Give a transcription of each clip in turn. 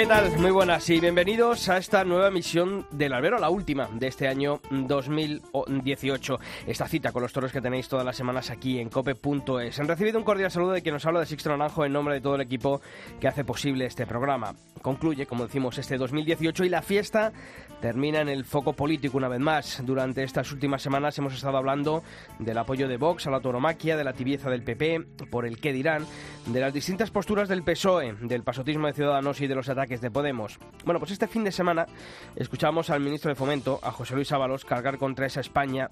¿Qué tal? Muy buenas y bienvenidos a esta nueva emisión del Albero, la última de este año 2018. Esta cita con los toros que tenéis todas las semanas aquí en cope.es. Han recibido un cordial saludo de quien nos habla de Sixto Naranjo en nombre de todo el equipo que hace posible este programa. Concluye, como decimos, este 2018 y la fiesta termina en el foco político una vez más. Durante estas últimas semanas hemos estado hablando del apoyo de Vox a la tauromaquia, de la tibieza del PP, por el qué dirán, de las distintas posturas del PSOE, del pasotismo de Ciudadanos y de los ataques de Podemos. Bueno, pues este fin de semana escuchamos al ministro de Fomento, a José Luis Ábalos, cargar contra esa España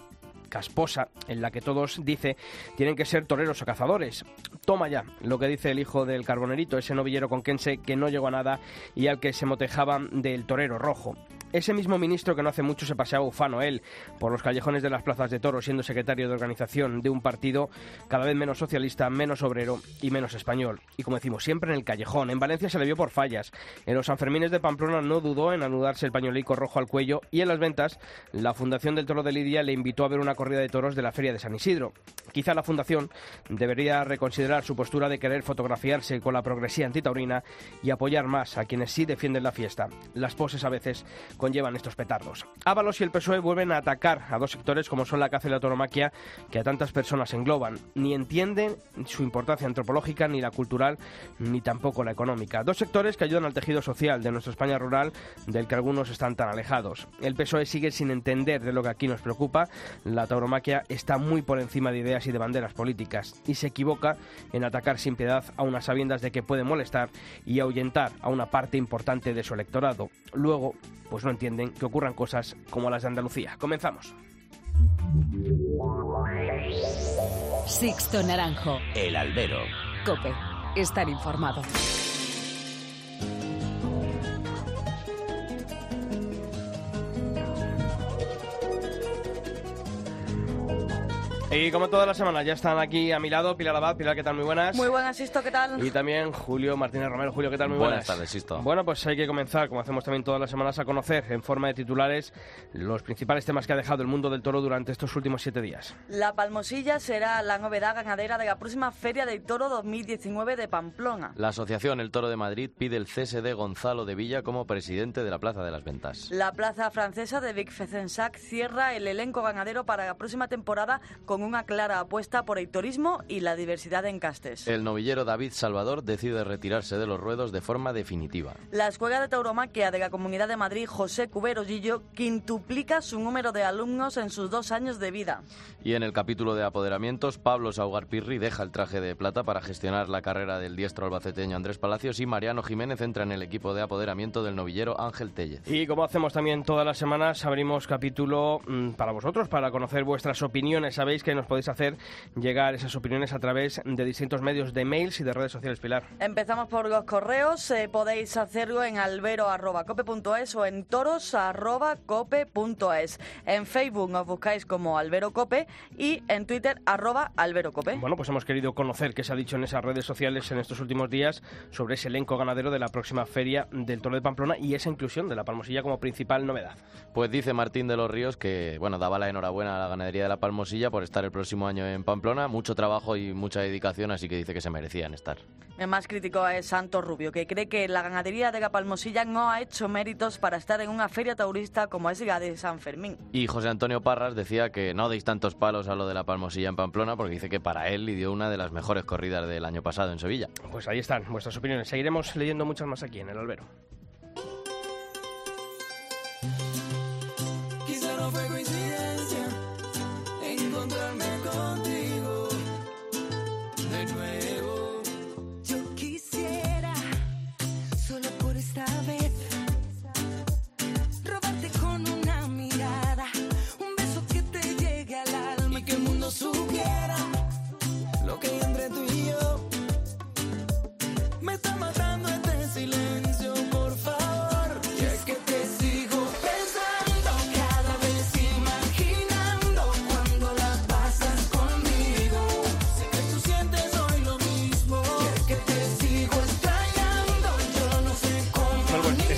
casposa en la que todos, dice, tienen que ser toreros o cazadores. Toma ya lo que dice el hijo del carbonerito, ese novillero conquense que no llegó a nada y al que se motejaban del torero rojo. Ese mismo ministro que no hace mucho se paseaba ufano él por los callejones de las plazas de toros siendo secretario de organización de un partido cada vez menos socialista, menos obrero y menos español. Y como decimos, siempre en el callejón. En Valencia se le vio por fallas. En los Sanfermines de Pamplona no dudó en anudarse el pañuelico rojo al cuello y en las ventas la Fundación del Toro de Lidia le invitó a ver una corrida de toros de la Feria de San Isidro. Quizá la Fundación debería reconsiderar su postura de querer fotografiarse con la progresía antitaurina y apoyar más a quienes sí defienden la fiesta. Las poses a veces conllevan estos petardos. Ábalos y el PSOE vuelven a atacar a dos sectores como son la caza y la tauromaquia que a tantas personas engloban. Ni entienden su importancia antropológica, ni la cultural, ni tampoco la económica. Dos sectores que ayudan al tejido social de nuestra España rural, del que algunos están tan alejados. El PSOE sigue sin entender de lo que aquí nos preocupa. La tauromaquia está muy por encima de ideas y de banderas políticas y se equivoca en atacar sin piedad a unas sabiendas de que puede molestar y ahuyentar a una parte importante de su electorado. Luego, pues no entienden que ocurran cosas como las de Andalucía. Comenzamos. Sixto Naranjo. El albero. Cope. Estar informado. Y como todas las semanas ya están aquí a mi lado Pilar Abad. Pilar, ¿qué tal? Muy buenas. Muy buenas, Sisto, ¿qué tal? Y también Julio Martínez Romero. Julio, ¿qué tal? Muy Buenas buenas. tardes, Sisto. Bueno, pues hay que comenzar, como hacemos también todas las semanas, a conocer en forma de titulares los principales temas que ha dejado el mundo del toro durante estos últimos siete días. La Palmosilla será la novedad ganadera de la próxima Feria del Toro 2019 de Pamplona. La Asociación El Toro de Madrid pide el cese de Gonzalo de Villa como presidente de la Plaza de las Ventas. La plaza francesa de Vic Fezensac cierra el elenco ganadero para la próxima temporada con una clara apuesta por el turismo y la diversidad en castes. El novillero David Salvador decide retirarse de los ruedos de forma definitiva. La Escuela de Tauromaquia de la Comunidad de Madrid, José Cubero Gillo, quintuplica su número de alumnos en sus dos años de vida. Y en el capítulo de apoderamientos, Pablo Saugar Pirri deja el traje de plata para gestionar la carrera del diestro albaceteño Andrés Palacios y Mariano Jiménez entra en el equipo de apoderamiento del novillero Ángel Tellez. Y como hacemos también todas las semanas, abrimos capítulo mm, para vosotros, para conocer vuestras opiniones. Sabéis que nos podéis hacer llegar esas opiniones a través de distintos medios de mails y de redes sociales, Pilar. Empezamos por los correos. eh, podéis hacerlo en albero.cope.es o en toros.cope.es. En Facebook nos buscáis como Albero Cope y en Twitter arroba Albero Cope. Bueno, pues hemos querido conocer qué se ha dicho en esas redes sociales en estos últimos días sobre ese elenco ganadero de la próxima feria del Toro de Pamplona y esa inclusión de la Palmosilla como principal novedad. Pues dice Martín de los Ríos que, bueno, daba la enhorabuena a la ganadería de la Palmosilla por estar el próximo año en Pamplona. Mucho trabajo y mucha dedicación, así que dice que se merecían estar. El más crítico es Santos Rubio, que cree que la ganadería de la Palmosilla no ha hecho méritos para estar en una feria taurista como es la de San Fermín. Y José Antonio Parras decía que no deis tantos palos a lo de la Palmosilla en Pamplona porque dice que para él le dio una de las mejores corridas del año pasado en Sevilla. Pues ahí están vuestras opiniones. Seguiremos leyendo muchas más aquí en el albero. Encontrarme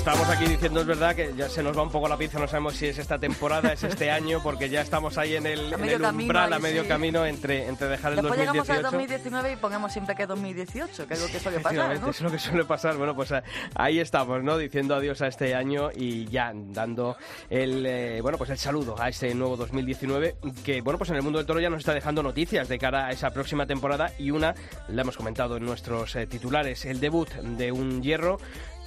Estábamos aquí diciendo, es verdad, que ya se nos va un poco la pinza, no sabemos si es esta temporada, es este año, porque ya estamos ahí en el, A en el camino umbral, ahí, a medio sí. camino entre, entre dejar el Después llegamos al 2018. 2019 y ponemos siempre que 2018, que es lo que suele pasar, es lo que suele pasar. Bueno, pues eh, ahí estamos, ¿no? Diciendo adiós a este año y ya dando el, eh, bueno, pues el saludo a este nuevo 2019 que, bueno, pues en el mundo del toro ya nos está dejando noticias de cara a esa próxima temporada y una, la hemos comentado en nuestros eh, titulares, el debut de un hierro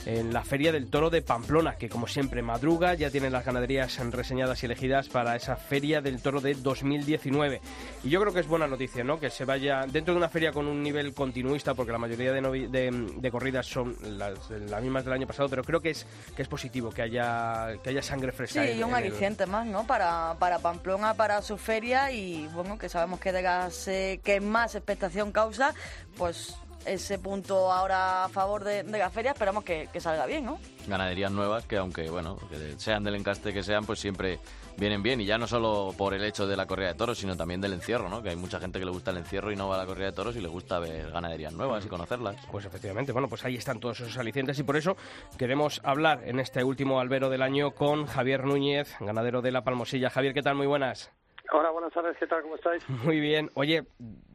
en la Feria del Toro de Pamplona, que como siempre madruga, ya tiene las ganaderías reseñadas y elegidas para esa Feria del Toro de 2019. Y yo creo que es buena noticia, ¿no? Que se vaya dentro de una feria con un nivel continuista, porque la mayoría de, novi- de, de corridas son las, las mismas del año pasado, pero creo que es que es positivo que haya que haya sangre fresca. Sí, en- y un el- aliciente más, ¿no? Para, para Pamplona, para su feria y, bueno, que sabemos que de gas eh, que más expectación causa, pues ese punto ahora a favor de, de la feria esperamos que, que salga bien, ¿no? Ganaderías nuevas que aunque, bueno, que sean del encaste que sean, pues siempre vienen bien. Y ya no solo por el hecho de la corrida de toros, sino también del encierro, ¿no? Que hay mucha gente que le gusta el encierro y no va a la corrida de toros y le gusta ver ganaderías nuevas y conocerlas. Pues efectivamente, bueno, pues ahí están todos esos alicientes y por eso queremos hablar en este último albero del año con Javier Núñez, ganadero de La Palmosilla. Javier, ¿qué tal? Muy buenas. Hola, buenas tardes, ¿qué tal? ¿Cómo estáis? Muy bien. Oye,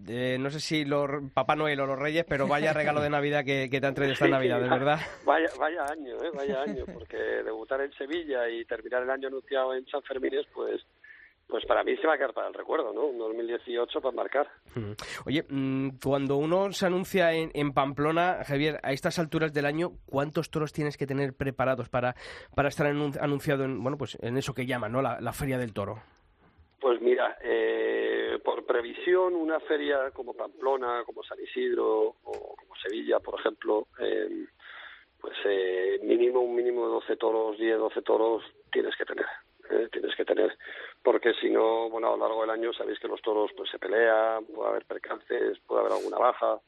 eh, no sé si los Papá Noel o los Reyes, pero vaya regalo de Navidad que, que te han traído esta Sí, Navidad, de verdad. Vaya, vaya año, ¿eh? Vaya año, porque debutar en Sevilla y terminar el año anunciado en San Fermines, pues, pues para mí se va a quedar para el recuerdo, ¿no? Un 2018 para marcar. Oye, mm, cuando uno se anuncia en, en Pamplona, Javier, a estas alturas del año, ¿cuántos toros tienes que tener preparados para, para estar anun- anunciado en, bueno, pues en eso que llaman, ¿no? La, la Feria del Toro. Pues mira, eh, por previsión, una feria como Pamplona, como San Isidro o como Sevilla, por ejemplo, eh, pues eh, mínimo un mínimo de 12 toros, 10, 12 toros tienes que tener. eh, tienes que tener, porque si no, bueno, a lo largo del año sabéis que los toros pues se pelean, puede haber percances, puede haber alguna baja.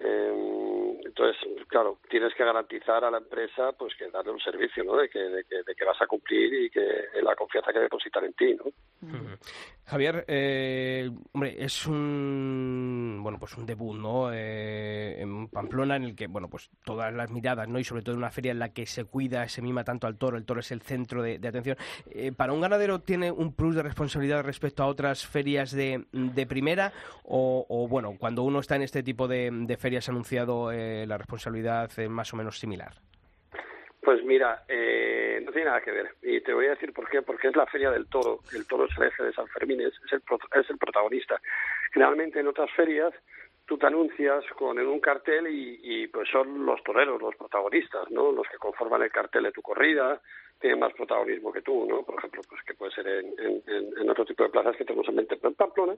Eh, entonces, claro, tienes que garantizar a la empresa pues que darle un servicio, ¿no? De que, de que, de que vas a cumplir y que la confianza que depositar en ti, ¿no? Javier, eh, hombre, es un bueno pues un debut, ¿no? Eh, en Pamplona en el que bueno pues todas las miradas, ¿no? Y sobre todo una feria en la que se cuida, se mima tanto al toro, el toro es el centro de, de atención. Eh, para un ganadero tiene un plus de responsabilidad respecto a otras ferias de, de primera o, o, bueno cuando uno está en este tipo de, de ferias anunciado eh, la responsabilidad es más o menos similar. Pues mira, eh, no tiene nada que ver. Y te voy a decir por qué. Porque es la feria del toro. El toro es el eje de San Fermín, es, el, es el protagonista. Generalmente en otras ferias tú te anuncias con en un cartel y, pues son los toreros los protagonistas, ¿no? Los que conforman el cartel de tu corrida tienen más protagonismo que tú, ¿no? Por ejemplo, pues que puede ser en, en, en- en otro tipo de plazas que tenemos en mente. Pero en Pamplona,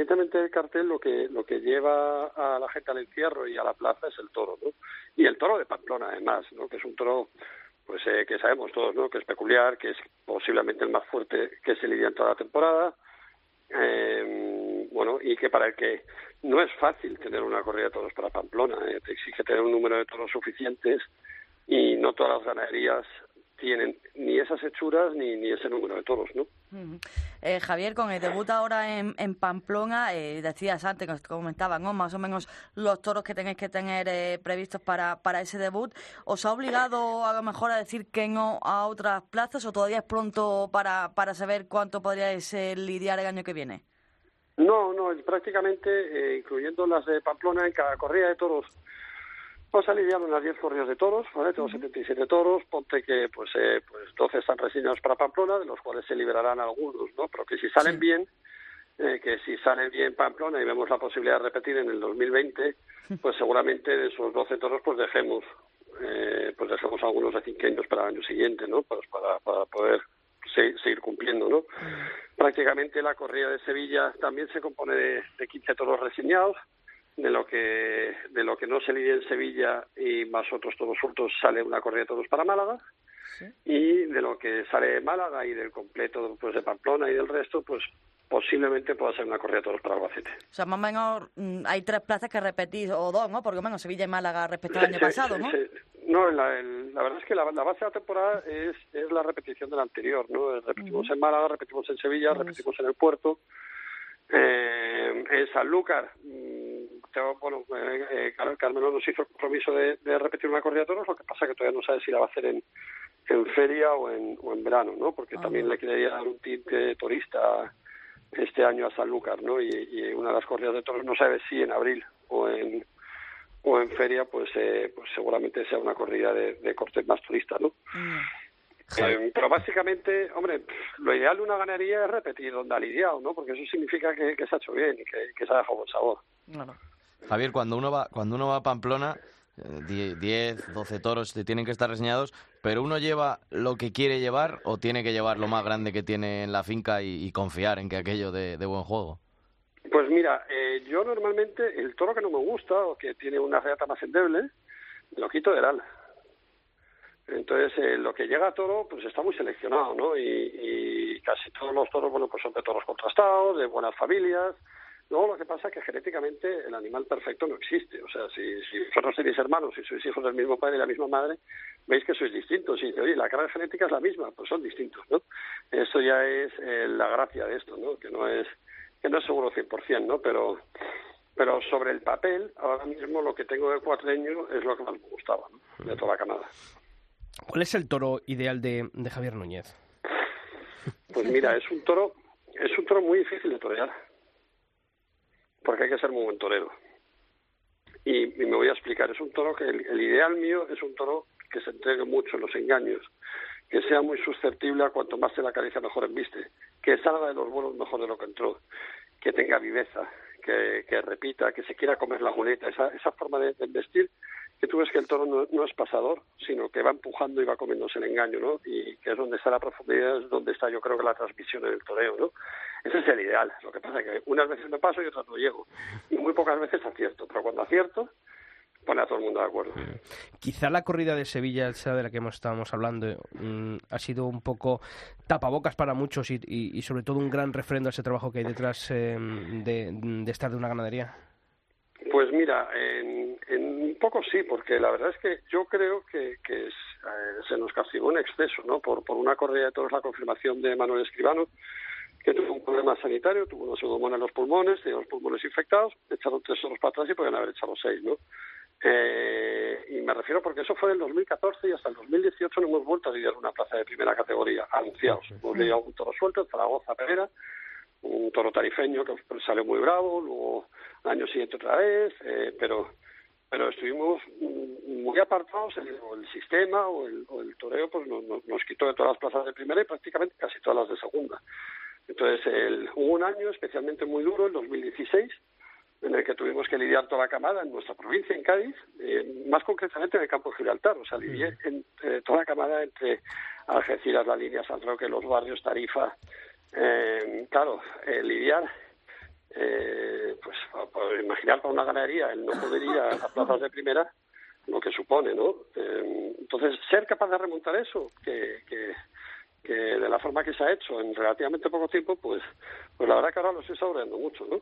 independientemente del cartel, lo que lo que lleva a la gente al encierro y a la plaza es el toro, ¿no? Y el toro de Pamplona, además, ¿no? Que es un toro, pues eh, que sabemos todos, ¿no? Que es peculiar, que es posiblemente el más fuerte que se lidia en toda la temporada. Eh, bueno, y que para el que no es fácil tener una corrida de toros para Pamplona, ¿eh? te exige tener un número de toros suficientes y no todas las ganaderías tienen ni esas hechuras ni, ni ese número de toros, ¿no? Ujú. Eh, Javier, con el debut ahora en, en Pamplona, eh, decías antes, que os comentaba, ¿no? Más o menos los toros que tenéis que tener eh, previstos para, para ese debut. ¿Os ha obligado a lo mejor a decir que no a otras plazas o todavía es pronto para, para saber cuánto podríais lidiar el año que viene? No, no, prácticamente, eh, incluyendo las de Pamplona, en cada corrida de toros vamos a lidiar unas 10 corridas de toros, ¿vale? Tengo 77 toros, ponte que pues eh, pues 12 están reseñados para Pamplona, de los cuales se liberarán algunos, ¿no? Pero que si salen bien, eh, que si sale bien Pamplona y vemos la posibilidad de repetir en el 2020, pues seguramente de esos 12 toros pues dejemos eh, pues dejemos algunos de cinqueños para el año siguiente, ¿no? Pues para, para poder se- seguir cumpliendo, ¿no? Prácticamente la corrida de Sevilla también se compone de, de 15 toros reseñados, de lo que de lo que no se lidia en Sevilla y más otros toros sueltos sale una corrida de toros para Málaga y de lo que sale de Málaga y del completo pues de Pamplona y del resto pues posiblemente pueda ser una corrida de toros para Albacete. O sea, más o menos mm, hay tres plazas que repetís, o dos, ¿no? Por lo menos Sevilla y Málaga respecto al año Sí, pasado, ¿no? No, la, el- la verdad es que la, la base de la temporada es, es la repetición de la anterior, ¿no? Repetimos en Málaga, repetimos en Sevilla, repetimos en el Puerto. Eh, en Sanlúcar mm, bueno, eh, eh, Car- Carmelo nos hizo el compromiso de, de repetir una corrida de toros, lo que pasa que todavía no sabe si la va a hacer en, en feria o en, o en verano, ¿no? Porque también le quería dar un tinte turista este año a Sanlúcar, ¿no? Y, y una de las corridas de toros no sabe si en abril o en o en feria, pues eh, pues seguramente sea una corrida de, de corte más turista, ¿no? Eh, pero básicamente, hombre, lo ideal de una ganadería es repetir donde ha lidiado, ¿no? Porque eso significa que, que se ha hecho bien y que, que se ha dejado buen sabor. Claro. Javier, cuando uno va, cuando uno va a Pamplona, eh, die- 10, 12 toros te tienen que estar reseñados, pero uno lleva lo que quiere llevar o tiene que llevar lo más grande que tiene en la finca y, confiar en que aquello de, de buen juego. Pues mira, eh, yo normalmente el toro que no me gusta o que tiene una reata más endeble, lo quito del ala. Entonces, eh, lo que llega a toro, pues está muy seleccionado, ¿no? Y, y casi todos los toros, bueno, pues son de toros contrastados, de buenas familias. Luego lo que pasa es que genéticamente el animal perfecto no existe. O sea, si, si vosotros tenéis hermanos y sois hijos del mismo padre y la misma madre, veis que sois distintos. Y dice, oye, la carga genética es la misma, pues son distintos, ¿no? Eso ya es eh, la gracia de esto, ¿no? Que no es que no es seguro 100%, ¿no? Pero pero sobre el papel, ahora mismo lo que tengo de cuatreño es lo que más me gustaba, ¿no? De toda la camada. ¿Cuál es el toro ideal de, de Javier Núñez? Pues mira, es un toro, es un toro muy difícil de torear. Porque hay que ser muy buen torero. Y, me voy a explicar, es un toro que el, ideal mío es un toro que se entregue mucho en los engaños, que sea muy susceptible a cuanto más se la acaricia mejor embiste, que salga de los vuelos mejor de lo que entró, que tenga viveza, que, que repita, que se quiera comer la muleta, esa, esa forma de, de vestir que tú ves que el toro no, es pasador, sino que va empujando y va comiéndose el engaño, ¿no? Y que es donde está la profundidad, es donde está yo creo que la transmisión en el toreo, ¿no? Ese es el ideal. Lo que pasa es que unas veces me paso y otras no llego. Y muy pocas veces acierto, pero cuando acierto, pone a todo el mundo de acuerdo. Quizá la corrida de Sevilla, esa de la que hemos, estábamos hablando, mm, ha sido un poco tapabocas para muchos y, sobre todo un gran refrendo a ese trabajo que hay detrás de, de estar de una ganadería. Pues mira, en, en un poco sí, porque la verdad es que yo creo que, que es, eh, se nos castigó en exceso, ¿no? Por, por una corrida de toros la confirmación de Manuel Escribano, que tuvo un problema sanitario, tuvo una pseudomonas en los pulmones, tenía los pulmones infectados, echaron tres toros para atrás y podían haber echado seis, ¿no? Eh, y me refiero porque eso fue del 2014 y hasta el 2018 no hemos vuelto a lidiar una plaza de primera categoría, anunciados. Hemos lidiado un toro suelto en Zaragoza, Pereira, un toro tarifeño que salió muy bravo, luego al año siguiente otra vez, eh, pero pero estuvimos muy apartados, el, o el sistema o el, o el toreo pues nos, nos- nos quitó de todas las plazas de primera y prácticamente casi todas las de segunda. Entonces el, hubo un año especialmente muy duro, el 2016, en el que tuvimos que lidiar toda la camada en nuestra provincia, en Cádiz, eh, más concretamente en el campo de Gibraltar, o sea, lidié en, eh, toda la camada entre Algeciras, la línea San Roque, los barrios Tarifa, eh, claro, eh, lidiar, eh, pues, por imaginar para una ganadería el no poder ir a, a plazas de primera, lo que supone, ¿no? Eh, entonces, ser capaz de remontar eso, que, que, que de la forma que se ha hecho en relativamente poco tiempo, pues, pues la verdad que ahora lo estoy saboreando mucho, ¿no?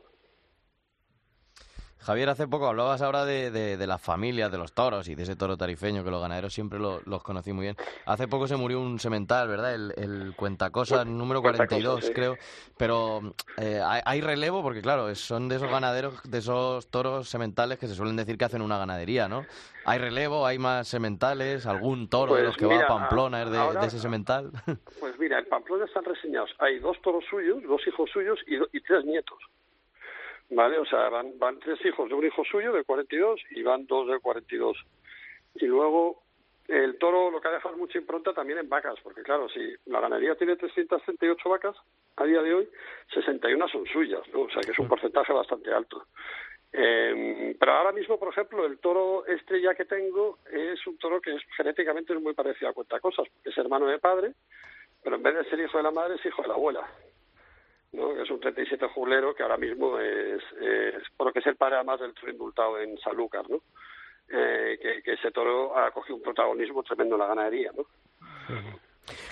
Javier, hace poco hablabas ahora de, de, de las familias, de los toros y de ese toro tarifeño que los ganaderos siempre lo- los conocí muy bien. Hace poco se murió un semental, ¿verdad? El, el Cuentacosas número Cuentacosas, 42, sí. creo. Pero eh, hay, hay relevo porque, claro, son de esos ganaderos, de esos toros sementales que se suelen decir que hacen una ganadería, ¿no? Hay relevo, hay más sementales, algún toro de Pues los que mira, va a Pamplona es de, ahora- de ese semental. Pues mira, en Pamplona están reseñados. Hay dos toros suyos, dos hijos suyos y, do- y tres nietos. ¿Vale? O sea, van, van tres hijos de un hijo suyo de 42 y van dos de 42. Y luego el toro lo que ha dejado es mucha impronta también en vacas, porque claro, si la ganadería tiene 338 vacas, a día de hoy 61 son suyas, ¿no? O sea, que es un porcentaje bastante alto. Eh, pero ahora mismo, por ejemplo, el toro estrella que tengo es un toro que es, genéticamente es muy parecido a Cuentacosas, porque es hermano de padre, pero en vez de ser hijo de la madre es hijo de la abuela. ¿No? que es un 37 jubilero que ahora mismo es, por lo que es el padre además del toro indultado en Sanlúcar, ¿no? Eh, que, que ese toro ha cogido un protagonismo tremendo en la ganadería, ¿no?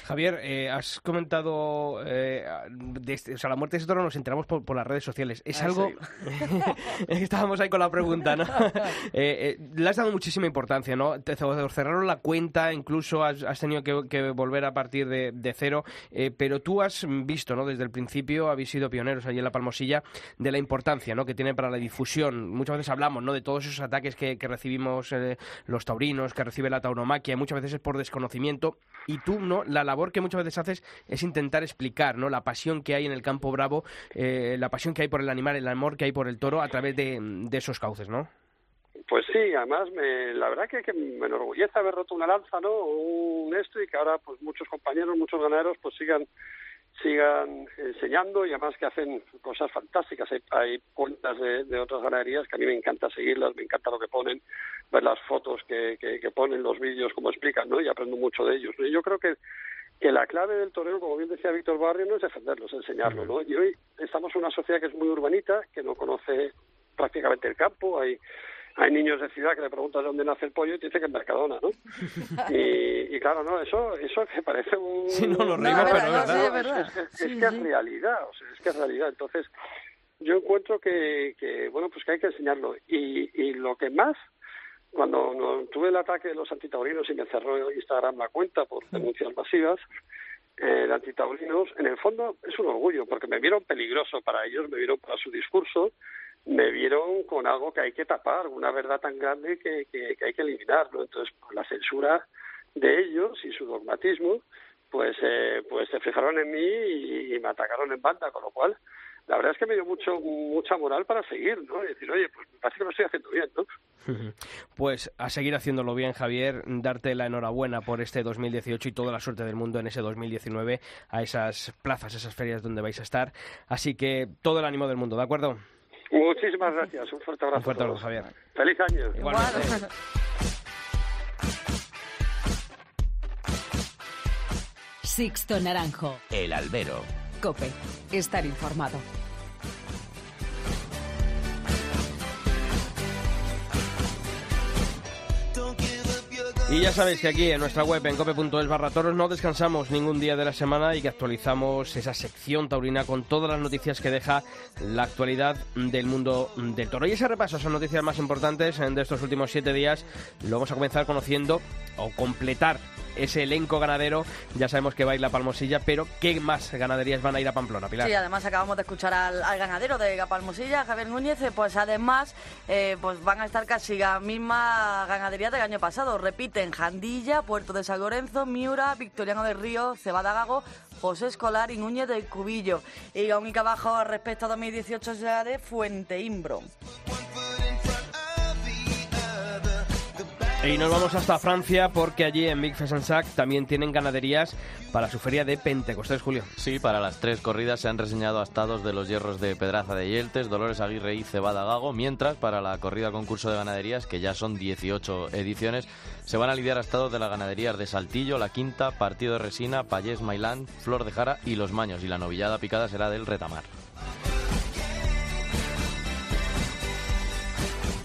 Javier, eh, has comentado, eh, de este- o sea, la muerte de ese toro nos enteramos por, por las redes sociales. Es Ah, algo, estábamos ahí con la pregunta, ¿no? Eh, eh, le has dado muchísima importancia, ¿no? Te cerraron la cuenta, incluso has, has tenido que, que volver a partir de, de cero, eh, pero tú has visto, ¿no? Desde el principio habéis sido pioneros allí en la Palmosilla de la importancia, ¿no? Que tiene para la difusión. Muchas veces hablamos, ¿no? De todos esos ataques que, que recibimos eh, los taurinos, que recibe la tauromaquia, y muchas veces es por desconocimiento. Y tú, ¿no? La labor que muchas veces haces es intentar explicar, ¿no? La pasión que hay en el campo bravo, eh, la pasión que hay por el animal, el amor que hay por el toro a través de, de esos cauces, ¿no? Pues sí, además me, la verdad que, que me enorgullece haber roto una lanza, ¿no? Un esto y que ahora pues muchos compañeros, muchos ganaderos pues sigan sigan enseñando y además que hacen cosas fantásticas. Hay, hay cuentas de, otras ganaderías que a mí me encanta seguirlas, me encanta lo que ponen, ver las fotos que, que, que ponen, los vídeos, como explican, ¿no? Y aprendo mucho de ellos. yo creo que que la clave del torero, como bien decía Víctor Barrio, no es defenderlo, es enseñarlo, ¿no? Y hoy estamos en una sociedad que es muy urbanita, que no conoce prácticamente el campo, hay hay niños de ciudad que le preguntas de dónde nace el pollo y te dice que en Mercadona, ¿no? Y, y claro, no, eso eso me parece un... Sí, no, No, reímos, es pero verdad, es verdad. es verdad. Es, que- es Sí, que es sí. realidad, o sea, es que es realidad. Entonces, yo encuentro que, que bueno, pues que hay que enseñarlo. Y, y lo que más, cuando no- tuve el ataque de los antitaurinos y me cerró Instagram la cuenta por denuncias masivas, eh, de antitaurinos, en el fondo es un orgullo, porque me vieron peligroso para ellos, me vieron para su discurso, me vieron con algo que hay que tapar, una verdad tan grande que, que, que hay que eliminar, ¿no? Entonces, por la censura de ellos y su dogmatismo, pues eh, pues se fijaron en mí y, me atacaron en banda, con lo cual la verdad es que me dio mucho mucha moral para seguir, ¿no? Y decir, oye, pues me parece que lo estoy haciendo bien, ¿no? Pues a seguir haciéndolo bien, Javier, darte la enhorabuena por este 2018 y toda la suerte del mundo en ese 2019 a esas plazas, esas ferias donde vais a estar. Así que todo el ánimo del mundo, ¿de acuerdo? Muchísimas gracias, un fuerte abrazo. Un fuerte abrazo, Javier. Feliz año. Igualmente. Sixto Naranjo. El albero. Cope. Estar informado. Y ya sabéis que aquí en nuestra web en cope.es barra toros no descansamos ningún día de la semana y que actualizamos esa sección taurina con todas las noticias que deja la actualidad del mundo del toro. Y ese repaso esas noticias más importantes de estos últimos siete días lo vamos a comenzar conociendo o completar ese elenco ganadero. Ya sabemos que va a ir la Palmosilla, pero ¿qué más ganaderías van a ir a Pamplona, Pilar? Sí, además acabamos de escuchar al, ganadero de Gapalmosilla, Javier Núñez, eh, pues además eh, pues van a estar casi la misma ganadería del año pasado. Repiten Jandilla, Puerto de San Lorenzo, Miura, Victoriano del Río, Cebada Gago, José Escolar y Núñez del Cubillo. Y la única baja respecto a 2018 es la de Fuente Imbro. Y nos vamos hasta Francia porque allí en Big Fesensac también tienen ganaderías para su feria de Pentecostés, Julio. Sí, para las tres corridas se han reseñado astados de los hierros de Pedraza de Yeltes, Dolores Aguirre y Cebada Gago, mientras para la corrida concurso de ganaderías, que ya son 18 ediciones, se van a lidiar astados de las ganaderías de Saltillo, La Quinta, Partido de Resina, Payés Mailán, Flor de Jara y Los Maños, y la novillada picada será del Retamar.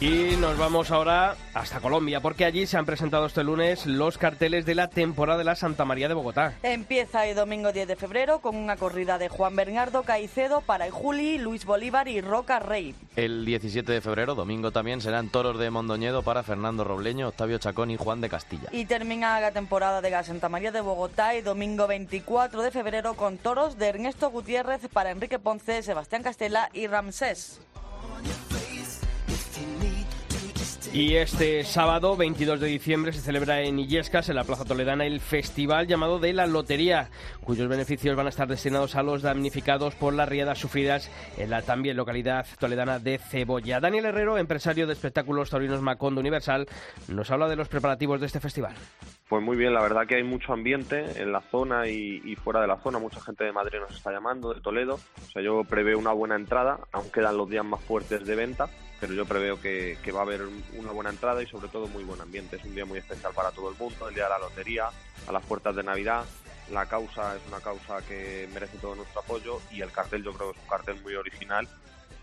Y nos vamos ahora hasta Colombia, porque allí se han presentado este lunes los carteles de la temporada de la Santa María de Bogotá. Empieza el domingo 10 de febrero con una corrida de Juan Bernardo Caicedo para el Juli, Luis Bolívar y Roca Rey. El 17 de febrero, domingo también, serán toros de Mondoñedo para Fernando Robleño, Octavio Chacón y Juan de Castilla. Y termina la temporada de la Santa María de Bogotá el domingo 24 de febrero con toros de Ernesto Gutiérrez para Enrique Ponce, Sebastián Castela y Ramsés. Y este sábado, 22 de diciembre, se celebra en Illescas, en la Plaza Toledana, el festival llamado de la Lotería, cuyos beneficios van a estar destinados a los damnificados por las riadas sufridas en la también localidad toledana de Cebolla. Daniel Herrero, empresario de espectáculos taurinos Macondo Universal, nos habla de los preparativos de este festival. Pues muy bien, la verdad que hay mucho ambiente en la zona y, fuera de la zona. Mucha gente de Madrid nos está llamando, de Toledo. O sea, yo preveo una buena entrada, aún quedan los días más fuertes de venta, pero yo preveo que, que va a haber una buena entrada y sobre todo muy buen ambiente. Es un día muy especial para todo el mundo, el día de la lotería, a las puertas de Navidad. La causa es una causa que merece todo nuestro apoyo y el cartel yo creo que es un cartel muy original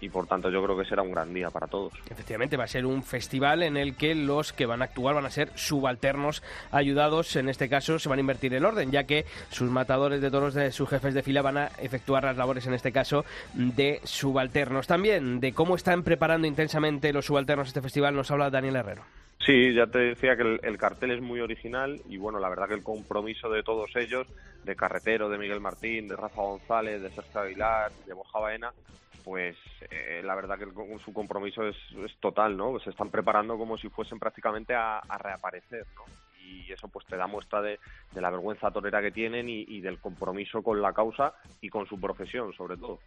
y por tanto yo creo que será un gran día para todos. Efectivamente, va a ser un festival en el que los que van a actuar van a ser subalternos ayudados, en este caso se van a invertir el orden, ya que sus matadores de toros de sus jefes de fila van a efectuar las labores, en este caso, de subalternos. También de cómo están preparando intensamente los subalternos este festival nos habla Daniel Herrero. Sí, ya te decía que el, el, cartel es muy original y bueno, la verdad que el compromiso de todos ellos, de Carretero, de Miguel Martín, de Rafa González, de Sergio Aguilar, de Borja Baena, pues eh, la verdad que el, su compromiso es, total, ¿no? Se están preparando como si fuesen prácticamente a, reaparecer, ¿no? Y eso pues te da muestra de, la vergüenza torera que tienen y, del compromiso con la causa y con su profesión, sobre todo.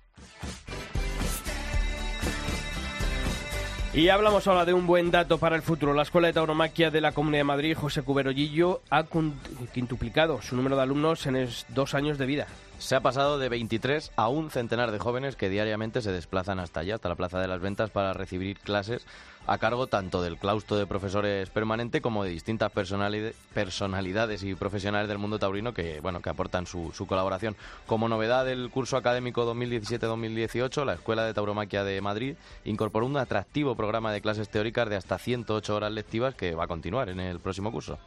Y hablamos ahora de un buen dato para el futuro. La Escuela de Tauromaquia de la Comunidad de Madrid, José Cuberollillo, ha quintuplicado su número de alumnos en dos años de vida. Se ha pasado de 23 a un centenar de jóvenes que diariamente se desplazan hasta allá, hasta la Plaza de las Ventas, para recibir clases a cargo tanto del claustro de profesores permanente como de distintas personalidades y profesionales del mundo taurino que, bueno, que aportan su, su colaboración. Como novedad del curso académico 2017-2018, la Escuela de Tauromaquia de Madrid incorporó un atractivo programa de clases teóricas de hasta 108 horas lectivas que va a continuar en el próximo curso.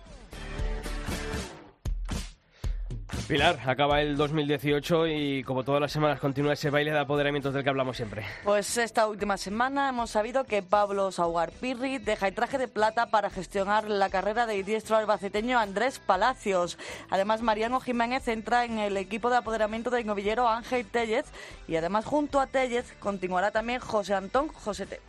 Pilar, acaba el 2018 y como todas las semanas continúa ese baile de apoderamientos del que hablamos siempre. Pues esta última semana hemos sabido que Pablo Saugar Pirri deja el traje de plata para gestionar la carrera del diestro albaceteño Andrés Palacios. Además, Mariano Jiménez entra en el equipo de apoderamiento del novillero Ángel Tellez y además junto a Tellez continuará también José Antón Josete.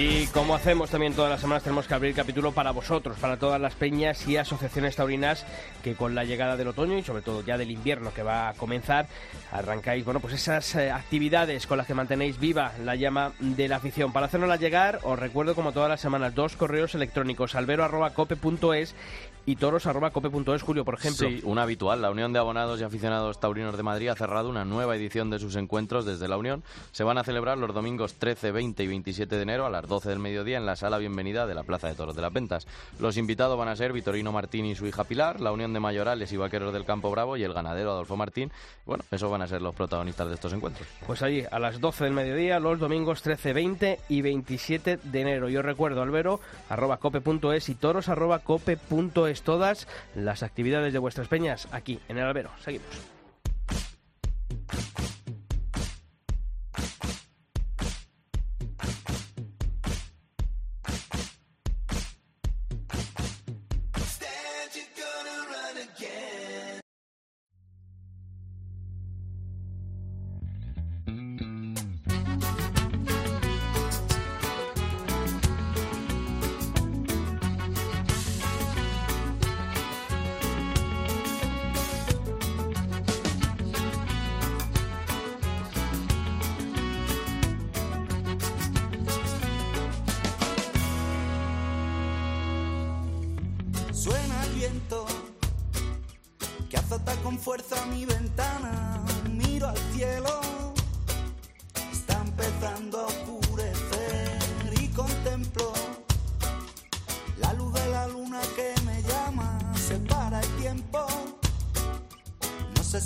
Y como hacemos también todas las semanas, tenemos que abrir capítulo para vosotros, para todas las peñas y asociaciones taurinas que con la llegada del otoño y sobre todo ya del invierno que va a comenzar, arrancáis, bueno, pues esas eh, actividades con las que mantenéis viva la llama de la afición. Para hacernosla llegar, os recuerdo como todas las semanas, dos correos electrónicos, albero.cope.es y toros.cope.es, Julio, por ejemplo. Sí, una habitual. La Unión de Abonados y Aficionados Taurinos de Madrid ha cerrado una nueva edición de sus encuentros desde la Unión. Se van a celebrar los domingos 13, 20 y 27 de enero a las 12 del mediodía en la sala bienvenida de la Plaza de Toros de las Ventas. Los invitados van a ser Vitorino Martín y su hija Pilar, la Unión de Mayorales y Vaqueros del Campo Bravo y el ganadero Adolfo Martín. Bueno, esos van a ser los protagonistas de estos encuentros. Pues allí, a las 12 del mediodía, los domingos 13, 20 y 27 de enero. Yo recuerdo, albero, arroba cope.es y toros, arroba cope.es todas las actividades de vuestras peñas aquí en el albero. Seguimos.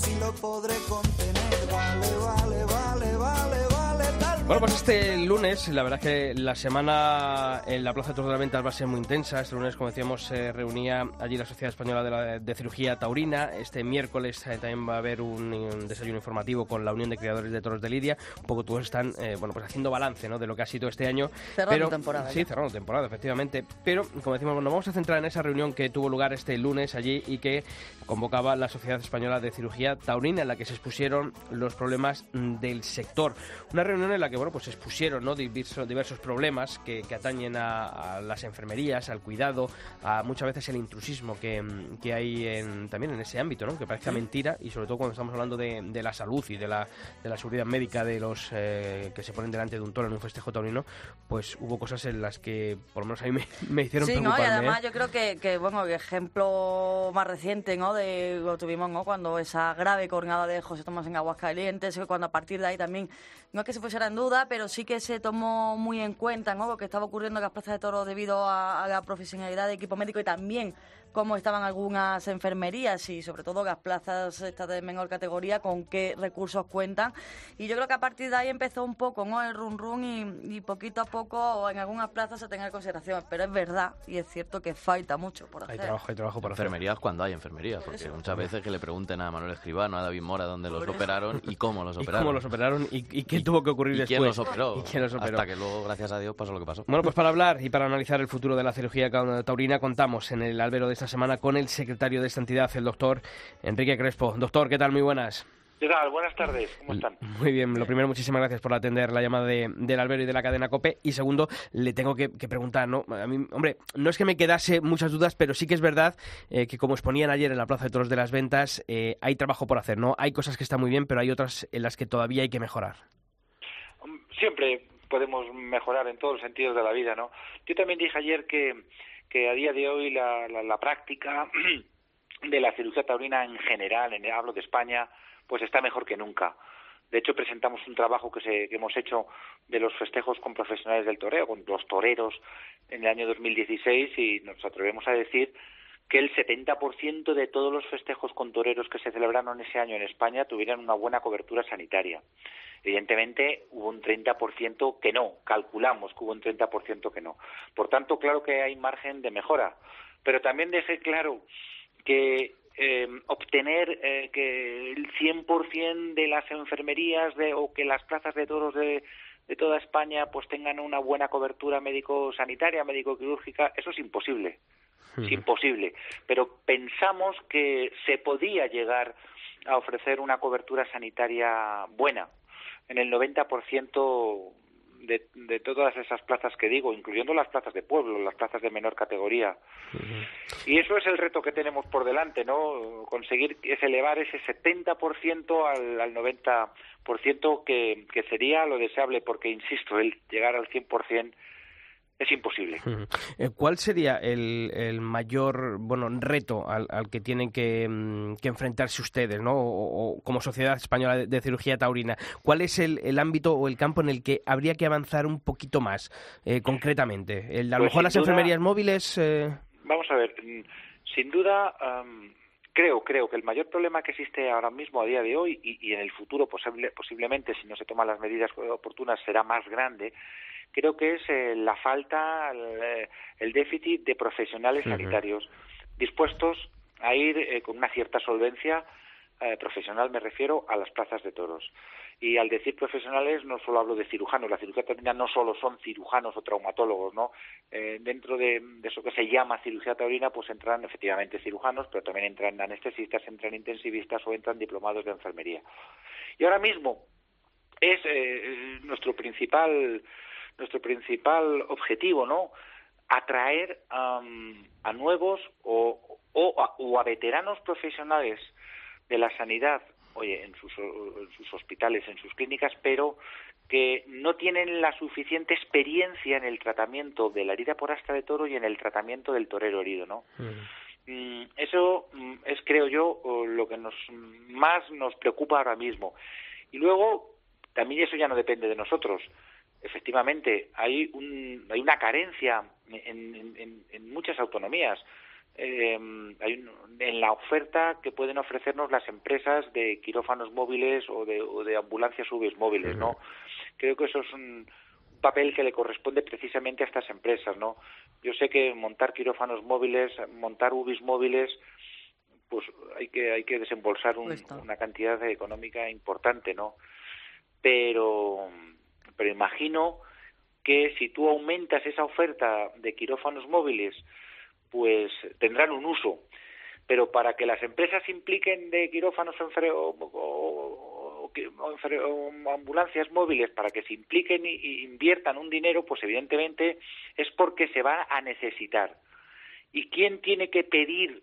Si lo podré contener. Vale, vale, vale, vale, Bueno, pues este lunes, la verdad es que la semana en la Plaza de Toros de las Ventas va a ser muy intensa. Este lunes, como decíamos, se reunía allí la Sociedad Española de, la- de Cirugía Taurina. Este miércoles eh, también va a haber un, un desayuno informativo con la Unión de Criadores de Toros de Lidia. Un poco todos están, eh, bueno, pues haciendo balance, ¿no? De lo que ha sido este año. Cerrando Pero- temporada Sí, cerrando temporada, efectivamente. Pero, como decimos, nos vamos a centrar en esa reunión que tuvo lugar este lunes allí y que convocaba la Sociedad Española de Cirugía Taurina, en la que se expusieron los problemas del sector. Una reunión en la que, bueno, pues expusieron, ¿no? Diversos, diversos problemas que, que atañen a, a las enfermerías, al cuidado, a muchas veces el intrusismo que, que hay en, también en ese ámbito, ¿no? Que parezca mentira y sobre todo cuando estamos hablando de, de la salud y de la, de la seguridad médica de los eh, que se ponen delante de un toro en un festejo taurino, pues hubo cosas en las que por lo menos a mí me, me hicieron Sí, ¿no? Y preocuparme. además ¿eh? yo creo que, que, bueno, el ejemplo más reciente, ¿no? De lo tuvimos, ¿no? Cuando esa grave cornada de José Tomás en Aguascalientes, cuando a partir de ahí también, no es que se pusiera en duda pero sí que se tomó muy en cuenta, ¿no? Lo que estaba ocurriendo en las plazas de toros debido a, a la profesionalidad del equipo médico y también cómo estaban algunas enfermerías y sobre todo las plazas estas de menor categoría, con qué recursos cuentan. Y yo creo que a partir de ahí empezó un poco ¿no? el run run y, y poquito a poco en algunas plazas se tenga en consideración. Pero es verdad y es cierto que falta mucho por hacer. Hay trabajo, hay trabajo por hacer. Enfermerías cuando hay enfermerías, porque muchas veces que le pregunten a Manuel Escribano, a David Mora, dónde los eso. operaron y cómo los ¿Y operaron. cómo los operaron? ¿Y, y qué tuvo que ocurrir ¿Y después? quién los operó? ¿Y quién los operó? Hasta que luego, gracias a Dios, pasó lo que pasó. Bueno, pues para hablar y para analizar el futuro de la cirugía taurina contamos en el albero de esta semana con el secretario de esta entidad, el doctor Enrique Crespo. Doctor, ¿qué tal? Muy buenas. ¿Qué tal? Buenas tardes, ¿cómo están? Muy bien, lo primero, muchísimas gracias por atender la llamada de- del albero y de la cadena COPE. Y segundo, le tengo que, que preguntar, ¿no? A mí, hombre, no es que me quedase muchas dudas, pero sí que es verdad eh, que como exponían ayer en la Plaza de Toros de las Ventas, eh, hay trabajo por hacer, ¿no? Hay cosas que están muy bien, pero hay otras en las que todavía hay que mejorar. Siempre podemos mejorar en todos los sentidos de la vida, ¿no? Yo también dije ayer que, que a día de hoy la, la, la práctica de la cirugía taurina en general, en, hablo de España, pues está mejor que nunca. De hecho, presentamos un trabajo que, se, que hemos hecho de los festejos con profesionales del toreo, con los toreros, en el año 2016 y nos atrevemos a decir que el 70% de todos los festejos con toreros que se celebraron ese año en España tuvieran una buena cobertura sanitaria. Evidentemente hubo un 30% que no, calculamos que hubo un 30% que no. Por tanto, claro que hay margen de mejora. Pero también dejé claro que eh, obtener eh, que el 100% de las enfermerías de, o que las plazas de toros de, de toda España pues tengan una buena cobertura médico-sanitaria, médico-quirúrgica, eso es imposible. Es imposible. Pero pensamos que se podía llegar a ofrecer una cobertura sanitaria buena en el 90% de, de todas esas plazas que digo, incluyendo las plazas de pueblo, las plazas de menor categoría. Y eso es el reto que tenemos por delante, ¿no? Conseguir es elevar ese 70% al, al 90% que, que sería lo deseable, porque, insisto, el llegar al 100% es imposible. Eh, ¿Cuál sería el, el mayor bueno reto al, al que tienen que, mm, que enfrentarse ustedes, ¿no? O, o como Sociedad Española de, de Cirugía Taurina? ¿Cuál es el, el ámbito o el campo en el que habría que avanzar un poquito más eh, concretamente? El, a lo Pues, mejor las duda- enfermerías móviles. eh, Vamos a ver, mm, sin duda, am, creo, creo que el mayor problema que existe ahora mismo a día de hoy y, y en el futuro posible- posiblemente, si no se toman las medidas oportunas, será más grande. Creo que es eh, la falta, el, eh, el déficit de profesionales sanitarios dispuestos a ir eh, con una cierta solvencia eh, profesional, me refiero a las plazas de toros. Y al decir profesionales no solo hablo de cirujanos, la cirugía taurina no solo son cirujanos o traumatólogos, ¿no? Eh, dentro de, eso que se llama cirugía taurina, pues entran efectivamente cirujanos, pero también entran anestesistas, entran intensivistas o entran diplomados de enfermería. Y ahora mismo es eh, nuestro principal nuestro principal objetivo, ¿no? Atraer a nuevos o, o, a, o a veteranos profesionales de la sanidad, oye, en sus, en sus hospitales, en sus clínicas, pero que no tienen la suficiente experiencia en el tratamiento de la herida por asta de toro y en el tratamiento del torero herido, ¿no? Mm, Eso mm, es, creo yo, lo que nos más nos preocupa ahora mismo. Y luego, también eso ya no depende de nosotros. Efectivamente, hay, un, hay una carencia en, en- en- en muchas autonomías. Eh, hay un- en la oferta que pueden ofrecernos las empresas de quirófanos móviles o de, o de ambulancias UBIs móviles, ¿no? Creo que eso es un papel que le corresponde precisamente a estas empresas, ¿no? Yo sé que montar quirófanos móviles, montar UBIs móviles, pues hay que hay que desembolsar un- una cantidad económica importante, ¿no? Pero pero imagino que si tú aumentas esa oferta de quirófanos móviles, pues tendrán un uso. Pero para que las empresas impliquen de quirófanos o, o- ambulancias móviles, para que se impliquen y inviertan un dinero, pues evidentemente es porque se va a necesitar. ¿Y quién tiene que pedir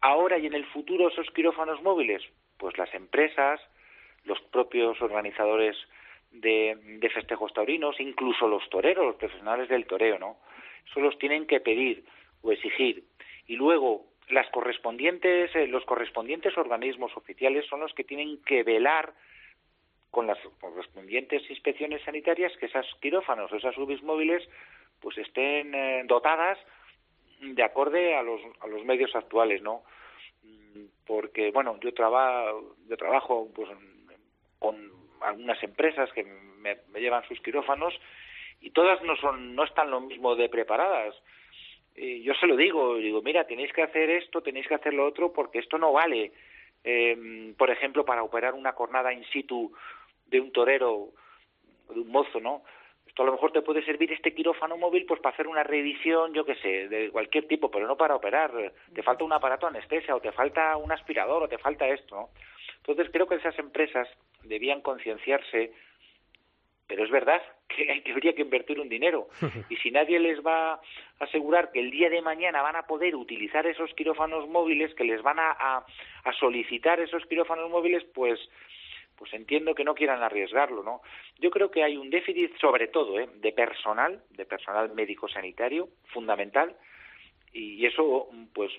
ahora y en el futuro esos quirófanos móviles? Pues las empresas, los propios organizadores de, de festejos taurinos, incluso los toreros, los profesionales del toreo, ¿no? Eso los tienen que pedir o exigir. Y luego las correspondientes, eh, los correspondientes organismos oficiales son los que tienen que velar con las correspondientes inspecciones sanitarias que esas quirófanos o esas UBIs móviles pues estén eh, dotadas de acorde a los, a los medios actuales, ¿no? Mm, Porque, bueno, yo, trabajo yo trabajo pues, con algunas empresas que me, me llevan sus quirófanos y todas no son no están lo mismo de preparadas. Y yo se lo digo, digo, mira, tenéis que hacer esto, tenéis que hacer lo otro, porque esto no vale. Eh, por ejemplo, para operar una cornada in situ de un torero, de un mozo, ¿no? Esto a lo mejor te puede servir este quirófano móvil pues para hacer una revisión, yo qué sé, de cualquier tipo, pero no para operar. Te falta un aparato anestesia o te falta un aspirador o te falta esto, ¿no? Entonces creo que esas empresas debían concienciarse pero es verdad que, hay, que habría que invertir un dinero. Y si nadie les va a asegurar que el día de mañana van a poder utilizar esos quirófanos móviles, que les van a, a, a solicitar esos quirófanos móviles, pues pues entiendo que no quieran arriesgarlo, ¿no? Yo creo que hay un déficit, sobre todo, ¿eh? de personal, de personal médico-sanitario, fundamental, y eso, pues,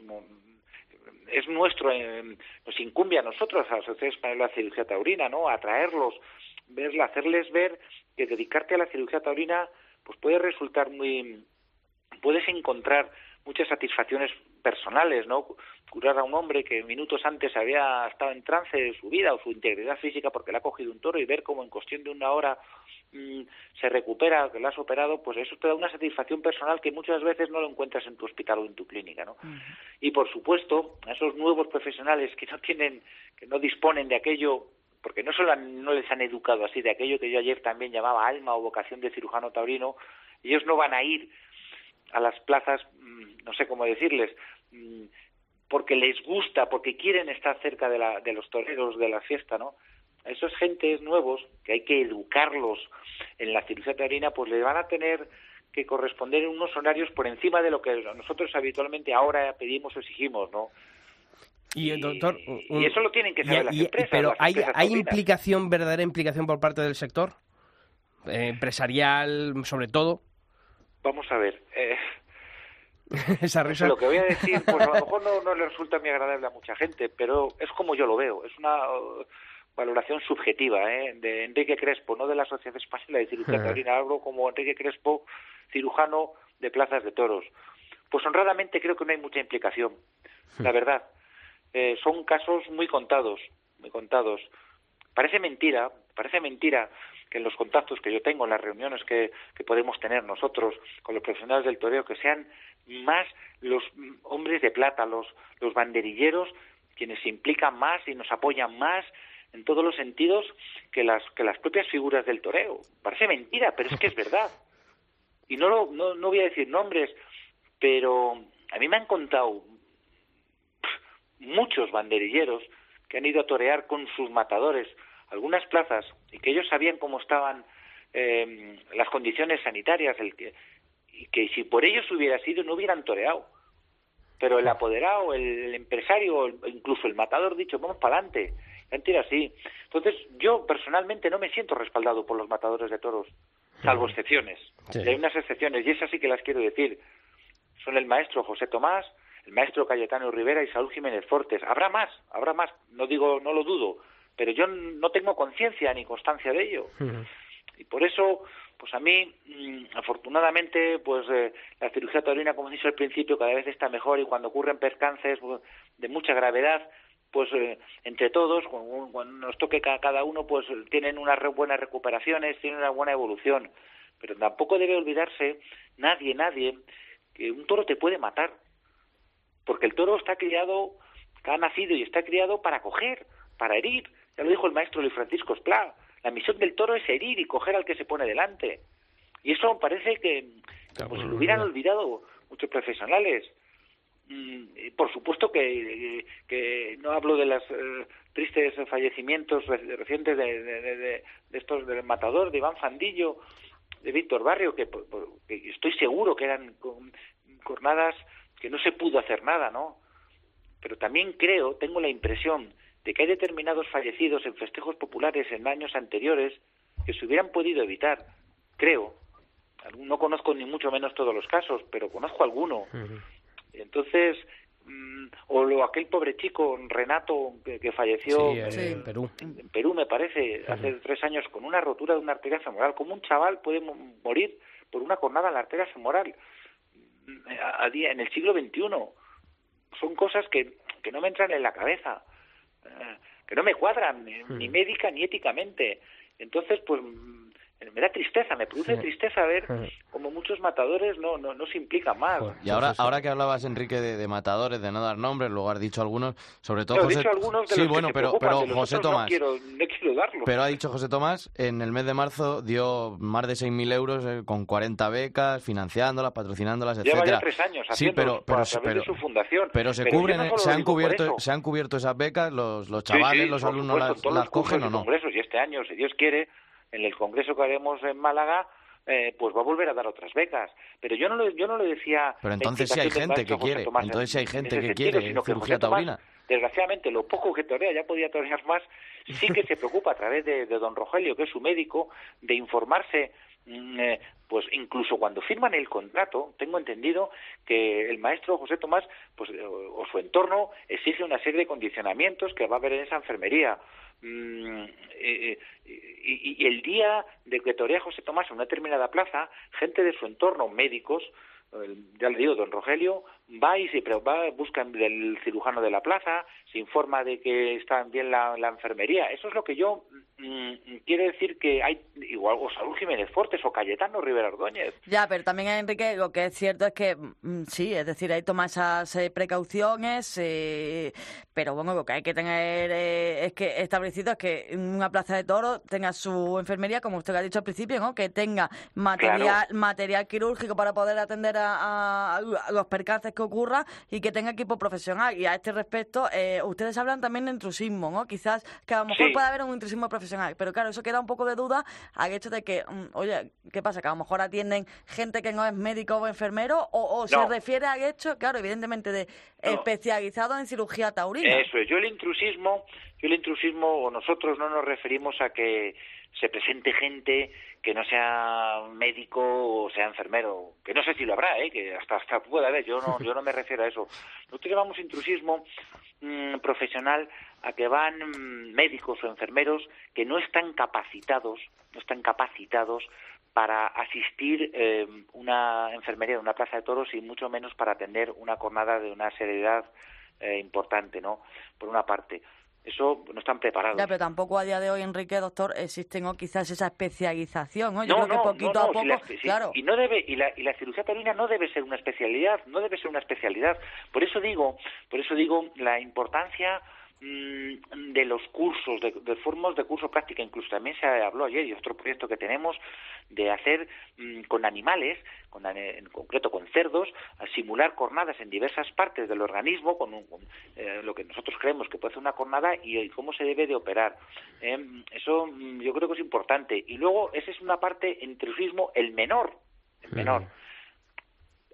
es nuestro, eh, nos incumbe a nosotros, a la Sociedad Española de Cirugía Taurina, ¿no? Atraerlos, verla, hacerles ver que dedicarte a la cirugía taurina, pues puede resultar muy, puedes encontrar muchas satisfacciones personales, ¿no? Curar a un hombre que minutos antes había estado en trance de su vida o su integridad física porque le ha cogido un toro y ver cómo en cuestión de una hora mmm, se recupera, que le has operado, pues eso te da una satisfacción personal que muchas veces no lo encuentras en tu hospital o en tu clínica, ¿no? Uh -huh. Y por supuesto, a esos nuevos profesionales que no tienen, que no disponen de aquello porque no solo no les han educado así de aquello que yo ayer también llamaba alma o vocación de cirujano taurino, ellos no van a ir a las plazas, mm, no sé cómo decirles, mm, porque les gusta, porque quieren estar cerca de, la, de los toreros de la fiesta, ¿no? A esos gentes nuevos, que hay que educarlos en la cirugía taurina, pues les van a tener que corresponder unos horarios por encima de lo que nosotros habitualmente ahora pedimos o exigimos, ¿no? Y, doctor, y, eso lo tienen que saber y, las y, empresas. Pero las hay, empresas hay taurinas. implicación, verdadera implicación por parte del sector, eh, empresarial, sobre todo. Vamos a ver. Eh, Esa risa. lo que voy a decir, pues a lo mejor no, no le resulta muy agradable a mucha gente, pero es como yo lo veo. Es una uh, valoración subjetiva ¿eh? de Enrique Crespo, no de la Sociedad Española de Cirugía Taurina. Hablo como Enrique Crespo, cirujano de plazas de toros. Pues honradamente creo que no hay mucha implicación, la verdad. Eh, son casos muy contados, muy contados. Parece mentira, parece mentira que en los contactos que yo tengo, en las reuniones que, podemos tener nosotros con los profesionales del toreo, que sean más los hombres de plata, los, los banderilleros, quienes se implican más y nos apoyan más en todos los sentidos que las, que las propias figuras del toreo. Parece mentira, pero es que es verdad. Y no, lo, no, no voy a decir nombres, pero a mí me han contado muchos banderilleros que han ido a torear con sus matadores algunas plazas y que ellos sabían cómo estaban eh, las condiciones sanitarias el que, y que si por ellos hubiera sido no hubieran toreado. Pero el apoderado el, el empresario el, incluso el matador dicho vamos para adelante. Mentira así entonces yo personalmente no me siento respaldado por los matadores de toros salvo excepciones. Sí. hay unas excepciones y esas sí que las quiero decir. Son el maestro José Tomás el maestro Cayetano Rivera y Saúl Jiménez Fortes. Habrá más, habrá más, no digo, no lo dudo, pero yo no tengo conciencia ni constancia de ello. Uh -huh. Y por eso, pues a mí, mmm, afortunadamente, pues eh, la cirugía taurina, como he dicho al principio, cada vez está mejor y cuando ocurren percances pues, de mucha gravedad, pues eh, entre todos, cuando, cuando, nos toque a cada uno, pues tienen unas buenas recuperaciones, tienen una buena evolución. Pero tampoco debe olvidarse nadie, nadie, que un toro te puede matar porque el toro está criado, ha nacido y está criado para coger, para herir. Ya lo dijo el maestro Luis Francisco Esplá. La misión del toro es herir y coger al que se pone delante. Y eso parece que pues, lo hubieran olvidado muchos profesionales. Mm, por supuesto que, que, no hablo de los eh, tristes fallecimientos recientes de, de, de, de, estos del matador, de Iván Fandillo, de Víctor Barrio, que, que estoy seguro que eran jornadas que no se pudo hacer nada, ¿no? Pero también creo, tengo la impresión de que hay determinados fallecidos en festejos populares en años anteriores que se hubieran podido evitar. Creo. No conozco ni mucho menos todos los casos, pero conozco alguno. Entonces, mmm, o lo, aquel pobre chico Renato que, que falleció Sí, en Sí. Perú. en Perú, me parece, hace tres años, con una rotura de una arteria femoral. ¿Cómo un chaval puede mo- morir por una cornada en la arteria femoral a, día, en el siglo XXI? Son cosas que, que no me entran en la cabeza, eh, que no me cuadran, ni, ni médica ni éticamente. Entonces, pues me da tristeza, me produce Sí. tristeza ver Sí. como muchos matadores no, no, no se implican más. Y ahora, ahora que hablabas, Enrique, de, de matadores, de no dar nombres, luego has dicho algunos, sobre todo José... dicho algunos de sí, los que bueno, se pero, pero de los José Tomás... No quiero, no quiero darlos. Pero ha dicho José Tomás, en el mes de marzo dio más de 6.000 euros eh, con 40 becas, financiándolas, patrocinándolas, Lleva etcétera. ya tres años Sí, pero, pero, a través pero, de su fundación. pero se Pero cubren, no eh, se han cubierto, se han cubierto esas becas, los, los Sí, chavales, sí, los por alumnos supuesto, las, las los cogen o no. congresos y este año, si Dios quiere, en el congreso que haremos en Málaga, eh, pues va a volver a dar otras becas. Pero yo no lo, yo no lo decía. Pero entonces sí hay gente que quiere, Tomás en- entonces sí hay en gente que sentido, quiere sino que cirugía Tomás, taurina. Desgraciadamente, lo poco que torea, ya podía torear más, sí que se preocupa a través de, de don Rogelio, que es su médico, de informarse mm, eh, pues incluso cuando firman el contrato, tengo entendido que el maestro José Tomás, pues o, o su entorno exige una serie de condicionamientos que va a haber en esa enfermería. Mm, eh, eh, y, el día de que torea José Tomás en una determinada plaza, gente de su entorno, médicos, ya le digo, don Rogelio, va y se va, busca del cirujano de la plaza, se informa de que está bien la, la enfermería. Eso es lo que yo mm, quiero decir que hay, igual, o Saúl Jiménez Fortes o Cayetano Rivera Ordóñez. Ya, pero también, Enrique, lo que es cierto es que mm, sí, es decir, hay que tomar esas eh, precauciones, eh, pero bueno, lo que hay que tener eh, es que establecido es que una plaza de toros tenga su enfermería, como usted ha dicho al principio, ¿no? que tenga material, material quirúrgico para poder atender a, a- a los percances que ocurran y que tenga equipo profesional. Y a este respecto, eh, ustedes hablan también de intrusismo, ¿no? Quizás que a lo mejor Sí. puede haber un intrusismo profesional, pero claro, eso queda un poco de duda al hecho de que, mm, oye, ¿qué pasa? Que a lo mejor atienden gente que no es médico o enfermero o, o se refiere al hecho, claro, evidentemente, de No. especializado en cirugía taurina. Eso es. Yo el intrusismo, yo el intrusismo, o nosotros no nos referimos a que se presente gente que no sea médico o sea enfermero, que no sé si lo habrá, ¿eh? que hasta hasta puede haber. Yo no, yo no me refiero a eso. Nosotros llamamos intrusismo mm, profesional a que van mm, médicos o enfermeros que no están capacitados, no están capacitados para asistir eh, una enfermería de una plaza de toros y mucho menos para atender una jornada de una seriedad eh, importante, ¿no? Por una parte. Eso no están preparados. Ya, pero tampoco a día de hoy, Enrique, doctor, existe ¿no? quizás esa especialización, ¿no? Yo no, creo no, que poquito no, a poco, si la claro. y no debe y la, y la cirugía taurina no debe ser una especialidad, no debe ser una especialidad. Por eso digo, por eso digo la importancia de los cursos, de, de formas de curso práctica, incluso también se habló ayer y otro proyecto que tenemos de hacer mm, con animales, con, en concreto con cerdos, a simular cornadas en diversas partes del organismo, con, un- con, eh, lo que nosotros creemos que puede ser una cornada y, y cómo se debe de operar. Eh, eso mm, yo creo que es importante. Y luego, esa es una parte, intrusismo, el menor, el menor.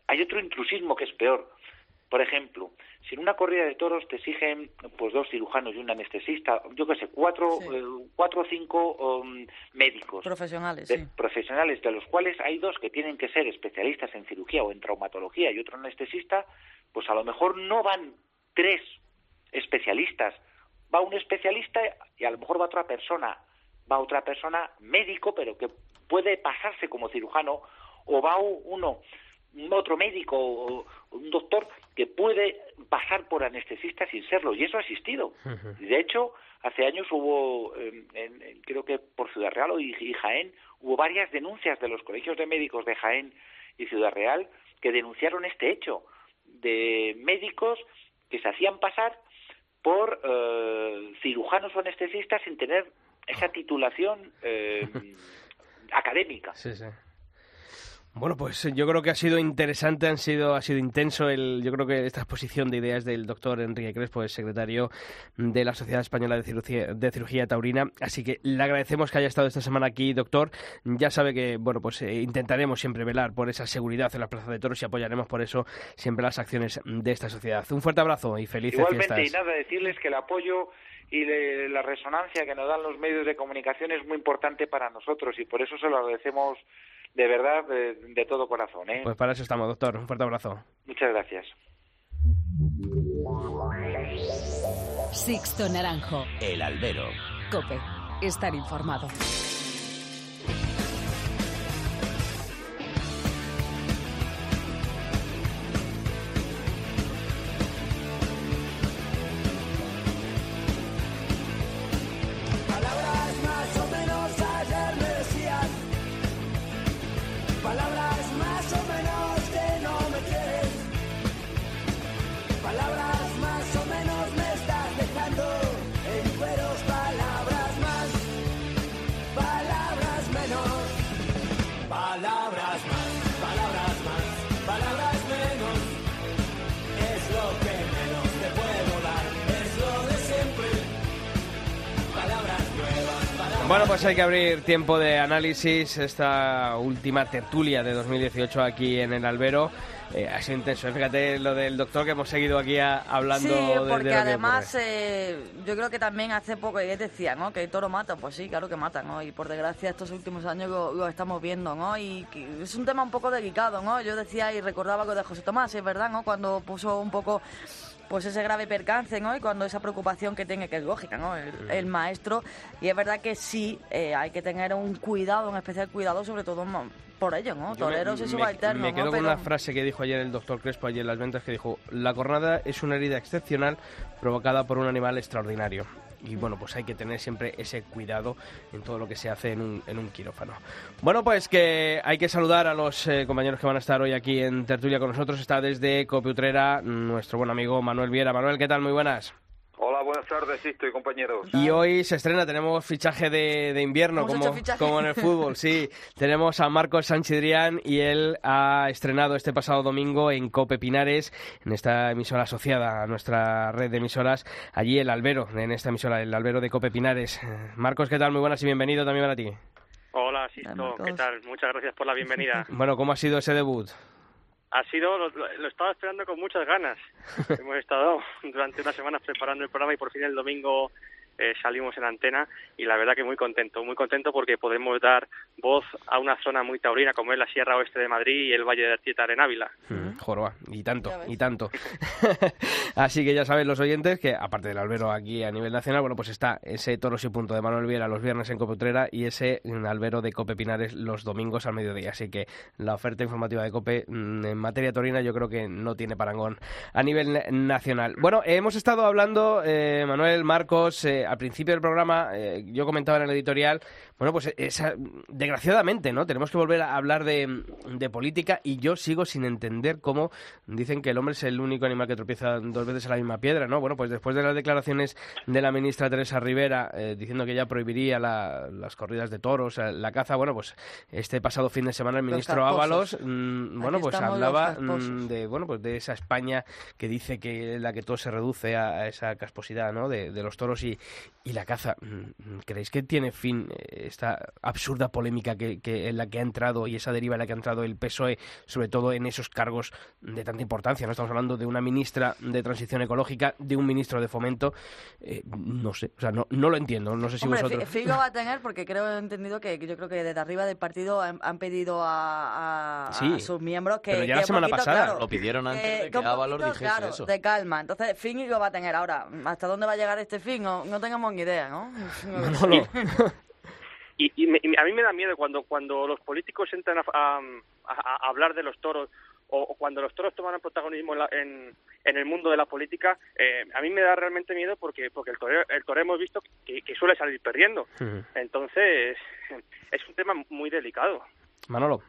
Hay otro intrusismo que es peor. Por ejemplo, si en una corrida de toros te exigen pues dos cirujanos y un anestesista, yo qué sé, cuatro, Sí. eh, cuatro o cinco um, médicos Profesionales, de- sí. profesionales, de los cuales hay dos que tienen que ser especialistas en cirugía o en traumatología y otro anestesista, pues a lo mejor no van tres especialistas, va un especialista y a lo mejor va otra persona, va otra persona médico, pero que puede pasarse como cirujano, o va uno, un otro médico o un doctor que puede pasar por anestesista sin serlo, y eso ha existido. De hecho, hace años hubo, eh, en- en- creo que por Ciudad Real o y, y Jaén, hubo varias denuncias de los colegios de médicos de Jaén y Ciudad Real que denunciaron este hecho de médicos que se hacían pasar por eh, cirujanos o anestesistas sin tener esa titulación eh, académica. Sí, sí. Bueno, pues yo creo que ha sido interesante, han sido, ha sido intenso el, yo creo que esta exposición de ideas del doctor Enrique Crespo, el secretario de la Sociedad Española de Cirugía, de Cirugía Taurina. Así que le agradecemos que haya estado esta semana aquí, doctor. Ya sabe que, bueno, pues eh, intentaremos siempre velar por esa seguridad en la Plaza de Toros y apoyaremos por eso siempre las acciones de esta sociedad. Un fuerte abrazo y felices Igualmente, fiestas. y nada, decirles que el apoyo y le- la resonancia que nos dan los medios de comunicación es muy importante para nosotros y por eso se lo agradecemos de verdad, de, todo corazón. ¿eh? Pues para eso estamos, doctor. Un fuerte abrazo. Muchas gracias. Sixto Naranjo. El albero. Cope. Estar informado. Bueno, pues hay que abrir tiempo de análisis. Esta última tertulia de 2018 aquí en el Albero. Eh, ha sido intenso. ¿eh? Fíjate lo del doctor que hemos seguido aquí a- hablando Sí, de porque además eh, yo creo que también hace poco ellos decían ¿no? que el toro mata, pues sí, claro que mata, ¿no? Y por desgracia estos últimos años lo, lo estamos viendo, ¿no? Y es un tema un poco delicado, ¿no? Yo decía y recordaba lo de José Tomás, es verdad, ¿no? Cuando puso un poco pues ese grave percance, ¿no? Y cuando esa preocupación que tiene, que es lógica, ¿no? El, el maestro. Y es verdad que sí, eh, hay que tener un cuidado, un especial cuidado, sobre todo por ello, ¿no? Toreros y me, subalternos, me ¿no? quedo con Pero- una frase que dijo ayer el doctor Crespo ayer en las ventas que dijo la cornada es una herida excepcional provocada por un animal extraordinario y bueno pues hay que tener siempre ese cuidado en todo lo que se hace en un, quirófano. Bueno pues que hay que saludar a los eh, compañeros que van a estar hoy aquí en tertulia con nosotros. Está desde Copiutrera nuestro buen amigo Manuel Viera. Manuel qué tal muy buenas Hola, buenas tardes, Sisto y compañeros. Y hoy se estrena, tenemos fichaje de, de invierno, como, como en el fútbol, sí. tenemos a Marcos Sanchidrián y él ha estrenado este pasado domingo en Cope Pinares, en esta emisora asociada a nuestra red de emisoras, allí el albero, en esta emisora, el albero de Cope Pinares. Marcos, ¿qué tal? Muy buenas y bienvenido también para ti. Hola, Sisto, ¿qué tal? Muchas gracias por la bienvenida. Bueno, ¿cómo ha sido ese debut? Ha sido, lo, lo- estaba esperando con muchas ganas. Hemos estado durante unas semanas preparando el programa y por fin el domingo eh, salimos en antena y la verdad que muy contento, muy contento porque podemos dar voz a una zona muy taurina como es la Sierra Oeste de Madrid y el Valle de Artieta en Ávila. Mm, Joroba, y tanto, y tanto. Así que ya saben los oyentes que, aparte del albero aquí a nivel nacional, bueno, pues está ese Toros y Punto de Manuel Viera los viernes en Cope Utrera y ese mm, albero de Cope Pinares los domingos al mediodía. Así que la oferta informativa de Cope mm, en materia torina yo creo que no tiene parangón a nivel na- nacional. Bueno, hemos estado hablando, eh, Manuel, Marcos, eh, al principio del programa, eh, yo comentaba en el editorial, bueno, pues esa, desgraciadamente, ¿no? Tenemos que volver a hablar de, de política y yo sigo sin entender cómo dicen que el hombre es el único animal que tropieza dos veces en la misma piedra, ¿no? Bueno, pues después de las declaraciones de la ministra Teresa Rivera eh, diciendo que ella prohibiría la- las corridas de toros, eh, la caza, bueno, pues este pasado fin de semana el ministro. Ábalos, mm, bueno, pues hablaba mm, de, bueno, pues de esa España que dice que la que todo se reduce a, a esa casposidad, ¿no? De, de los toros y, y la caza. Mm, ¿Creéis que tiene fin eh, esta absurda polémica que, que en la que ha entrado y esa deriva en la que ha entrado el PSOE, sobre todo en esos cargos de tanta importancia? No estamos hablando de una ministra de transición ecológica, de un ministro de fomento. Eh, no sé, o sea, no, no lo entiendo. No sé si Hombre, vosotros. fi- fijo va a tener porque creo he entendido que, yo creo que desde arriba del partido han, han pedido a, a- a Sí, sus miembros que pero ya que la semana poquito, pasada. claro, Lo pidieron antes de que Ábalos poquito, dijese claro, eso. de calma. Entonces, fin y lo va a tener ahora. ¿Hasta dónde va a llegar este fin? No, no tenemos ni idea, ¿no? Y, y me- y a mí me da miedo cuando, cuando los políticos entran a, a- a- a hablar de los toros o, o cuando los toros toman el protagonismo en, la- en, en el mundo de la política, eh, a mí me da realmente miedo porque porque el toreo, el toreo hemos visto que, que suele salir perdiendo. Entonces, es un tema muy delicado. Manolo.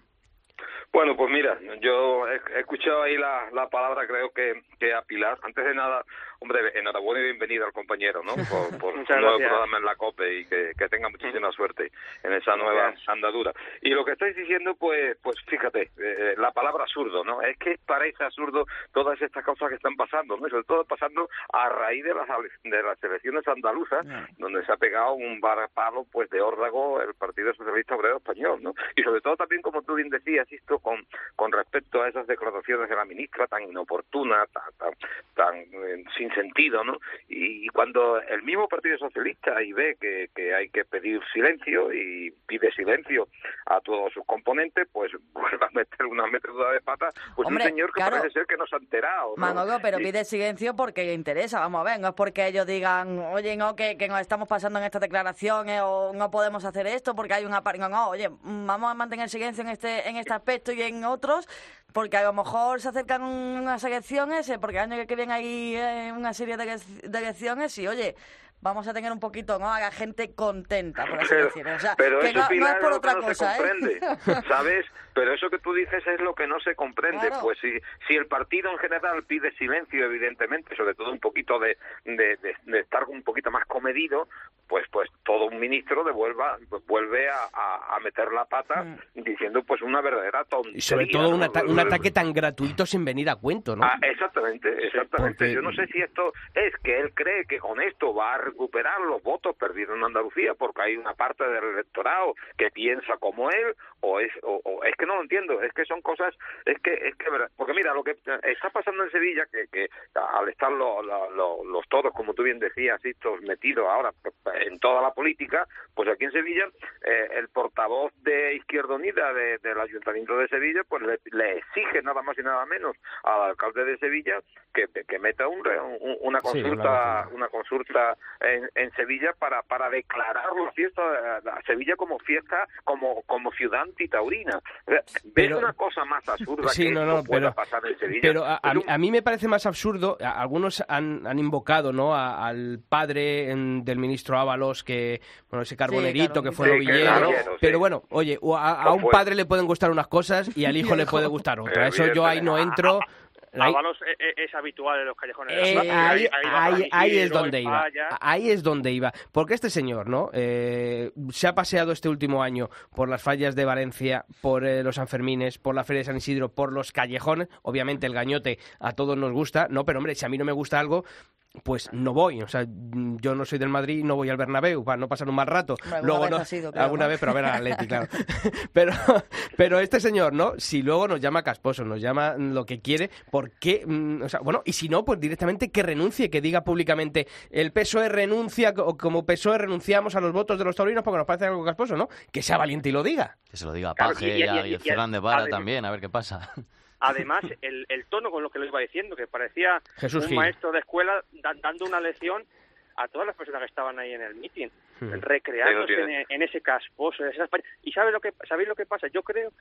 Bueno, pues mira, yo he, escuchado ahí la, la palabra, creo que, que a Pilar. Antes de nada, hombre, enhorabuena y bienvenido al compañero, ¿no? Por, por Muchas un nuevo programa en la COPE y que, que tenga muchísima suerte en esa nueva andadura. Y lo que estáis diciendo, pues, pues fíjate, eh, la palabra absurdo, ¿no? Es que parece absurdo todas estas cosas que están pasando, ¿no? Y sobre todo pasando a raíz de las, de las elecciones andaluzas, donde se ha pegado un varapalo, pues, de órdago el Partido Socialista Obrero Español, ¿no? Y sobre todo también, como tú bien decías, esto con, con respecto a esas declaraciones de la ministra tan inoportunas, tan, tan, tan eh, sin sentido, ¿no? Y, y cuando el mismo Partido Socialista y ve que, que hay que pedir silencio y pide silencio a todos sus componentes, pues vuelve a meter una metedura de pata, pues Hombre, un señor que claro. parece ser que no se ha enterado. ¿no? Manolo, pero Y- pide silencio porque interesa, vamos a ver, no es porque ellos digan, oye, no, que, que nos estamos pasando en estas declaraciones o no podemos hacer esto porque hay una. No, no, oye, vamos a mantener silencio en este, en este aspecto y en otros porque a lo mejor se acercan unas elecciones, eh, porque el año que viene hay eh, una serie de, ele- de elecciones y, oye, vamos a tener un poquito, ¿no? A la gente contenta, por así Pero, decirlo. O sea, pero que eso, no, no Pilar, es por otra no cosa, ¿eh? ¿sabes? Pero eso que tú dices es lo que no se comprende. Claro. Pues si, si el partido en general pide silencio, evidentemente, sobre todo un poquito de, de, de- de estar un poquito más comedido, pues pues todo un ministro devuelva, vuelve a, a- a meter la pata diciendo pues una verdadera tontería. Y sobre todo un, ¿no? ata- un ataque tan gratuito sin venir a cuento, ¿no? Ah, exactamente, exactamente. porque- Yo no sé si esto es que él cree que con esto va a recuperar los votos perdidos en Andalucía porque hay una parte del electorado que piensa como él o es o, o- es que no lo entiendo, es que son cosas es que es que porque mira lo que está pasando en Sevilla que, que al estar lo- lo- lo- los todos como tú bien decías estos metidos ahora en toda la política, pues aquí en Sevilla eh, el portavoz de Izquierda Unida de- del Ayuntamiento de Sevilla pues le, le exige nada más y nada menos al alcalde de Sevilla que, que meta un un- una consulta una consulta en, en Sevilla para para declarar la fiesta a Sevilla como fiesta como como ciudad antitaurina. O sea, ¿Ves Pero- una cosa más absurda Sí, que no, no, pueda pero, pasar en Sevilla? pero a, a a mí me parece más absurdo, a- algunos han, han invocado ¿no? a- al padre en- del ministro Ábalos, que bueno ese carbonerito claro. que fue Sí, novillero, pero bueno, oye, a, a ¿Cómo un padre le pueden gustar unas cosas y al hijo le puede gustar otra. Eso yo ahí no entro. Ábalos es, es- es habitual en los callejones. de la Eh, plaza, ahí, es donde iba. Falla. Ahí es donde iba. Porque este señor, ¿no? Eh, se ha paseado este último año por las fallas de Valencia, por eh, los Sanfermines, por la Feria de San Isidro, por los callejones. Obviamente el gañote a todos nos gusta, ¿no? Pero hombre, si a mí no me gusta algo, pues no voy. O sea, mm, yo no soy del Madrid, no voy al Bernabéu para no pasar un mal rato. Alguna luego vez no, ha sido, creo, alguna ¿no? vez, pero a ver al Atleti, claro. pero, pero este señor, ¿no? Si luego nos llama casposo, nos llama lo que quiere, ¿por qué? Mm, O sea, bueno, y si no, pues directamente que renuncie, que diga públicamente el PSOE renuncia, o como PSOE renunciamos a los votos de los taurinos porque nos parece algo casposo, ¿no? Que sea valiente y lo diga. Que se lo diga a Claro, Paje y- y, y- a Fernández Vara también, a ver qué pasa. Además, el, el tono con lo que lo iba diciendo, que parecía Jesús un Gil. maestro de escuela da- dando una lección a todas las personas que estaban ahí en el meeting, Hmm. recreándose en, ese casposo. en esas pa- ¿Y sabe lo que, sabéis lo que pasa? Yo creo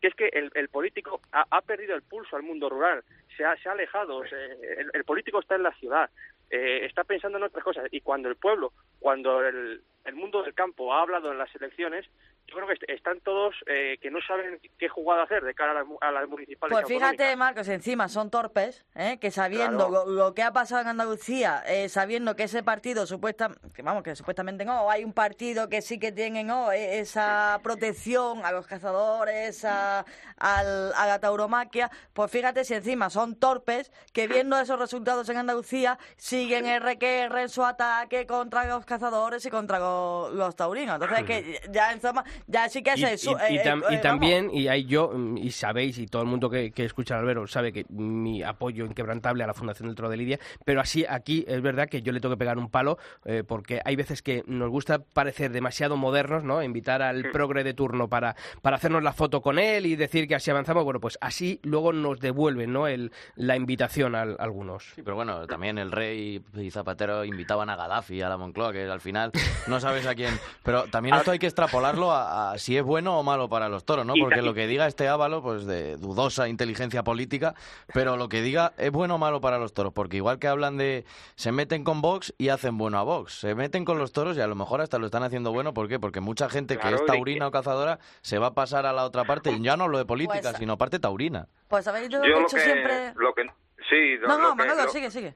que es que el, el político ha, ha perdido el pulso al mundo rural, se ha, se ha alejado, se- el, el político está en la ciudad, eh, está pensando en otras cosas. Y cuando el pueblo, cuando el, el mundo del campo ha hablado en las elecciones, yo creo que est- están todos eh, que no saben qué jugada hacer de cara a las, a las municipales. Pues fíjate, Marcos, encima son torpes, ¿eh? que sabiendo Claro. lo, lo que ha pasado en Andalucía, eh, sabiendo que ese partido supuesta, que vamos, que supuestamente no, hay un partido que sí que tiene ¿no? e- esa protección a los cazadores, a, al- a la tauromaquia, pues fíjate si encima son torpes que viendo esos resultados en Andalucía siguen RQR en su ataque contra los cazadores y contra lo- los taurinos. Entonces es que ya encima, ya sí que es Y, eso. y- y eh, tam- eh, y vamos. también, y ahí yo, mm, y sabéis, y todo el mundo que, que escucha al Albero sabe que mi apoyo inquebrantable a la Fundación del Toro de Lidia, pero así aquí es verdad que yo le tengo que pegar un palo, eh, porque hay veces que nos gusta parecer demasiado modernos, ¿no? Invitar al progre de turno para, para hacernos la foto con él y decir que así avanzamos, bueno, pues así luego nos devuelven, ¿no? El, la invitación a, algunos. Sí, pero bueno, también el rey y Zapatero invitaban a Gaddafi, a la Moncloa, que al final no sabes a quién. Pero también esto hay que extrapolarlo a, a si es bueno o malo para los toros, ¿no? Porque lo que diga este Ávalo, pues de dudosa inteligencia política, pero lo que diga es bueno o malo para los toros, porque igual que hablan de se meten con Vox y hacen bueno a Vox, se meten con los toros y a lo mejor hasta lo están haciendo bueno, ¿por qué? Porque mucha gente Claro, que es taurina o cazadora se va a pasar a la otra parte, y ya no hablo de política, Pues- sino parte taurina. Pues habéis Yo lo dicho que, siempre... lo que sí, lo, No, lo no, Manolo, lo- sigue, sigue.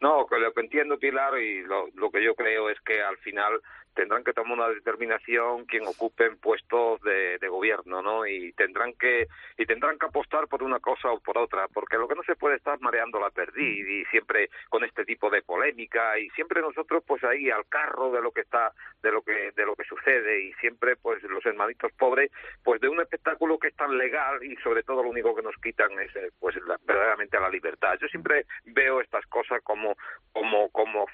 No, que lo que entiendo, Pilar, y lo, lo que yo creo es que al final tendrán que tomar una determinación quien ocupen puestos de, de gobierno, ¿no? Y tendrán que y tendrán que apostar por una cosa o por otra, porque lo que no se puede estar mareando la perdiz y siempre con este tipo de polémica y siempre nosotros pues ahí al carro de lo que está de lo que de lo que sucede y siempre pues los hermanitos pobres pues de un espectáculo que es tan legal y sobre todo lo único que nos quitan es eh, pues la- verdaderamente la libertad. Yo siempre veo estas cosas como como como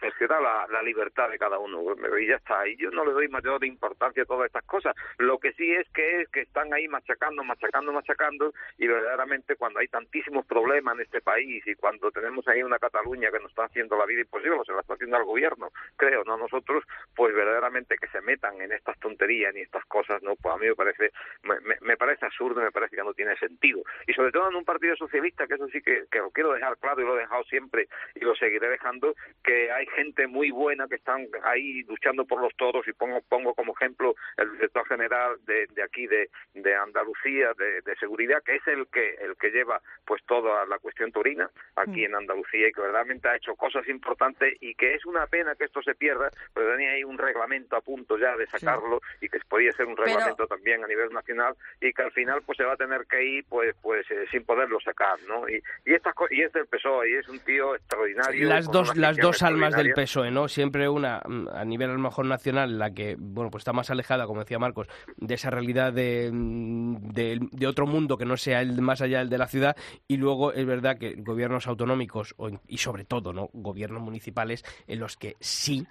la libertad de cada uno y ya está. Y yo no le doy mayor importancia a todas estas cosas. Lo que sí es que es que están ahí machacando, machacando, machacando y verdaderamente cuando hay tantísimos problemas en este país y cuando tenemos ahí una Cataluña que nos está haciendo la vida imposible, se la está haciendo al gobierno, creo, no nosotros, pues verdaderamente que se metan en estas tonterías ni estas cosas, no, pues a mí me parece me- me parece absurdo, me parece que no tiene sentido. Y sobre todo en un partido socialista, que eso sí que, que lo quiero dejar claro y lo he dejado siempre y lo seguiré dejando, que hay gente muy buena que están ahí luchando por los toros y pongo pongo como ejemplo el director general de, de aquí de, de Andalucía de, de seguridad que es el que el que lleva pues toda la cuestión taurina aquí en Andalucía y que verdaderamente ha hecho cosas importantes y que es una pena que esto se pierda pero tenía ahí un reglamento a punto ya de sacarlo y que podía ser un Pero- reglamento también a nivel nacional y que al final pues se va a tener que ir pues pues eh, sin poderlo sacar no y y estas co- y es del PSOE y es un tío extraordinario las dos las dos almas del. PSOE, ¿no? Siempre una mm, a nivel a lo mejor nacional, la que bueno pues está más alejada, como decía Marcos, de esa realidad de, mm, de, de otro mundo que no sea el más allá del de la ciudad y luego es verdad que gobiernos autonómicos o- y sobre todo no gobiernos municipales en los que sí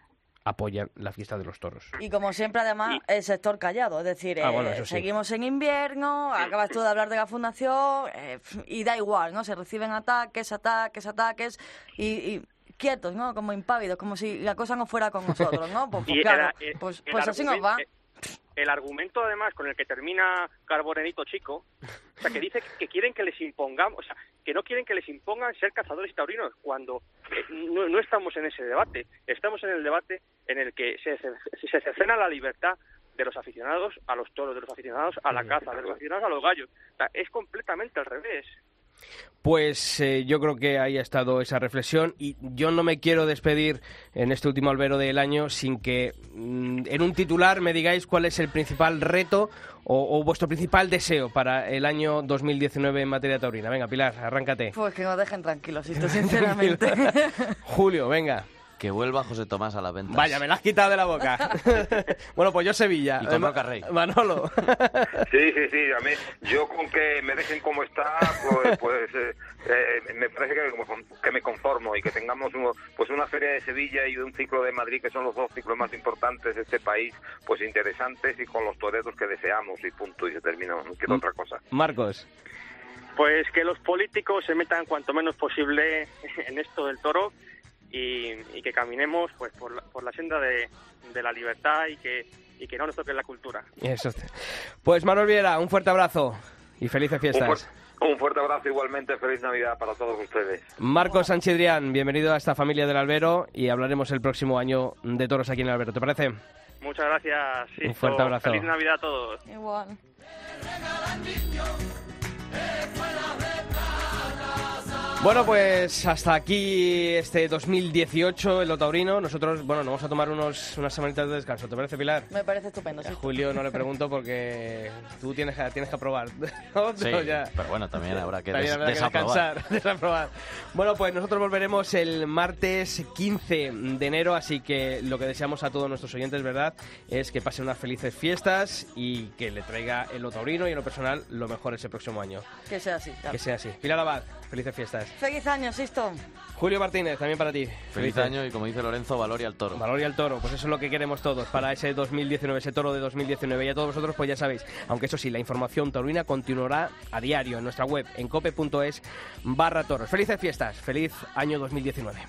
apoyan la fiesta de los toros. Y como siempre, además, el sector callado. Es decir, Ah, eh, bueno, eso sí. seguimos en invierno, acabas tú de hablar de la fundación eh, y da igual, ¿no? Se reciben ataques, ataques, ataques y, y quietos, ¿no? Como impávidos, como si la cosa no fuera con nosotros, ¿no? Pues, pues Y claro, era- pues, el pues así nos va. argumento- El argumento, además, con el que termina Carborenito Chico, o sea, que dice que quieren que les impongamos, o sea, que no quieren que les impongan ser cazadores y taurinos, cuando eh, no, no estamos en ese debate. Estamos en el debate en el que se, se, se cercena la libertad de los aficionados a los toros, de los aficionados a la caza, de los aficionados a los gallos. O sea, es completamente al revés. Pues eh, yo creo que ahí ha estado esa reflexión y yo no me quiero despedir en este último albero del año sin que mm, en un titular me digáis cuál es el principal reto o, o vuestro principal deseo para el año 2019 en materia taurina. Venga, Pilar, arráncate. Pues que nos dejen tranquilos, esto, sinceramente. Julio, venga. Que vuelva José Tomás a las ventas. Vaya, me la has quitado de la boca. bueno, pues yo Sevilla. Y con Roca Rey. Manolo. Sí, sí, sí. A mí, yo con que me dejen como está, pues, pues eh, eh, me parece que, me- que me conformo y que tengamos uno- pues una feria de Sevilla y un ciclo de Madrid, que son los dos ciclos más importantes de este país, pues interesantes y con los toreros que deseamos y punto, y se termina. No quiero otra cosa. Marcos. Pues que los políticos se metan cuanto menos posible en esto del toro y, y que caminemos pues por la, por la senda de, de la libertad y que, y que no nos toque la cultura. Eso. Pues Manuel Viera, un fuerte abrazo y felices Un, fiestas. un fuerte abrazo igualmente, feliz Navidad para todos ustedes. Marcos Sanchidrián, bienvenido a esta familia del Albero y hablaremos el próximo año de toros aquí en el Albero. ¿Te parece? Muchas gracias. Un Sisto. fuerte abrazo. Feliz Navidad a todos. Igual. Bueno, pues hasta aquí este 2018 el Otaurino. Nosotros, bueno, nos vamos a tomar unos, unas semanitas de descanso. ¿Te parece, Pilar? Me parece estupendo, A sí. Julio no le pregunto porque tú tienes que, tienes que aprobar. ¿no? Sí, Pero ya- pero bueno, también habrá que También des- habrá que descansar, desaprobar. Bueno, pues nosotros volveremos el martes 15 de enero, así que lo que deseamos a todos nuestros oyentes, ¿verdad?, es que pasen unas felices fiestas y que le traiga el Otaurino y en lo personal lo mejor ese próximo año. Que sea así. claro. Que sea así. Pilar Abad, felices fiestas. Feliz año, Sisto. Julio Martínez, también para ti. Feliz año y como dice Lorenzo, valor y al toro. Valor y al toro, pues eso es lo que queremos todos para ese 2019, ese toro de 2019. Y a todos vosotros, pues ya sabéis, aunque eso sí, la información taurina continuará a diario en nuestra web, en cope.es barra toros. Felices fiestas, feliz año 2019.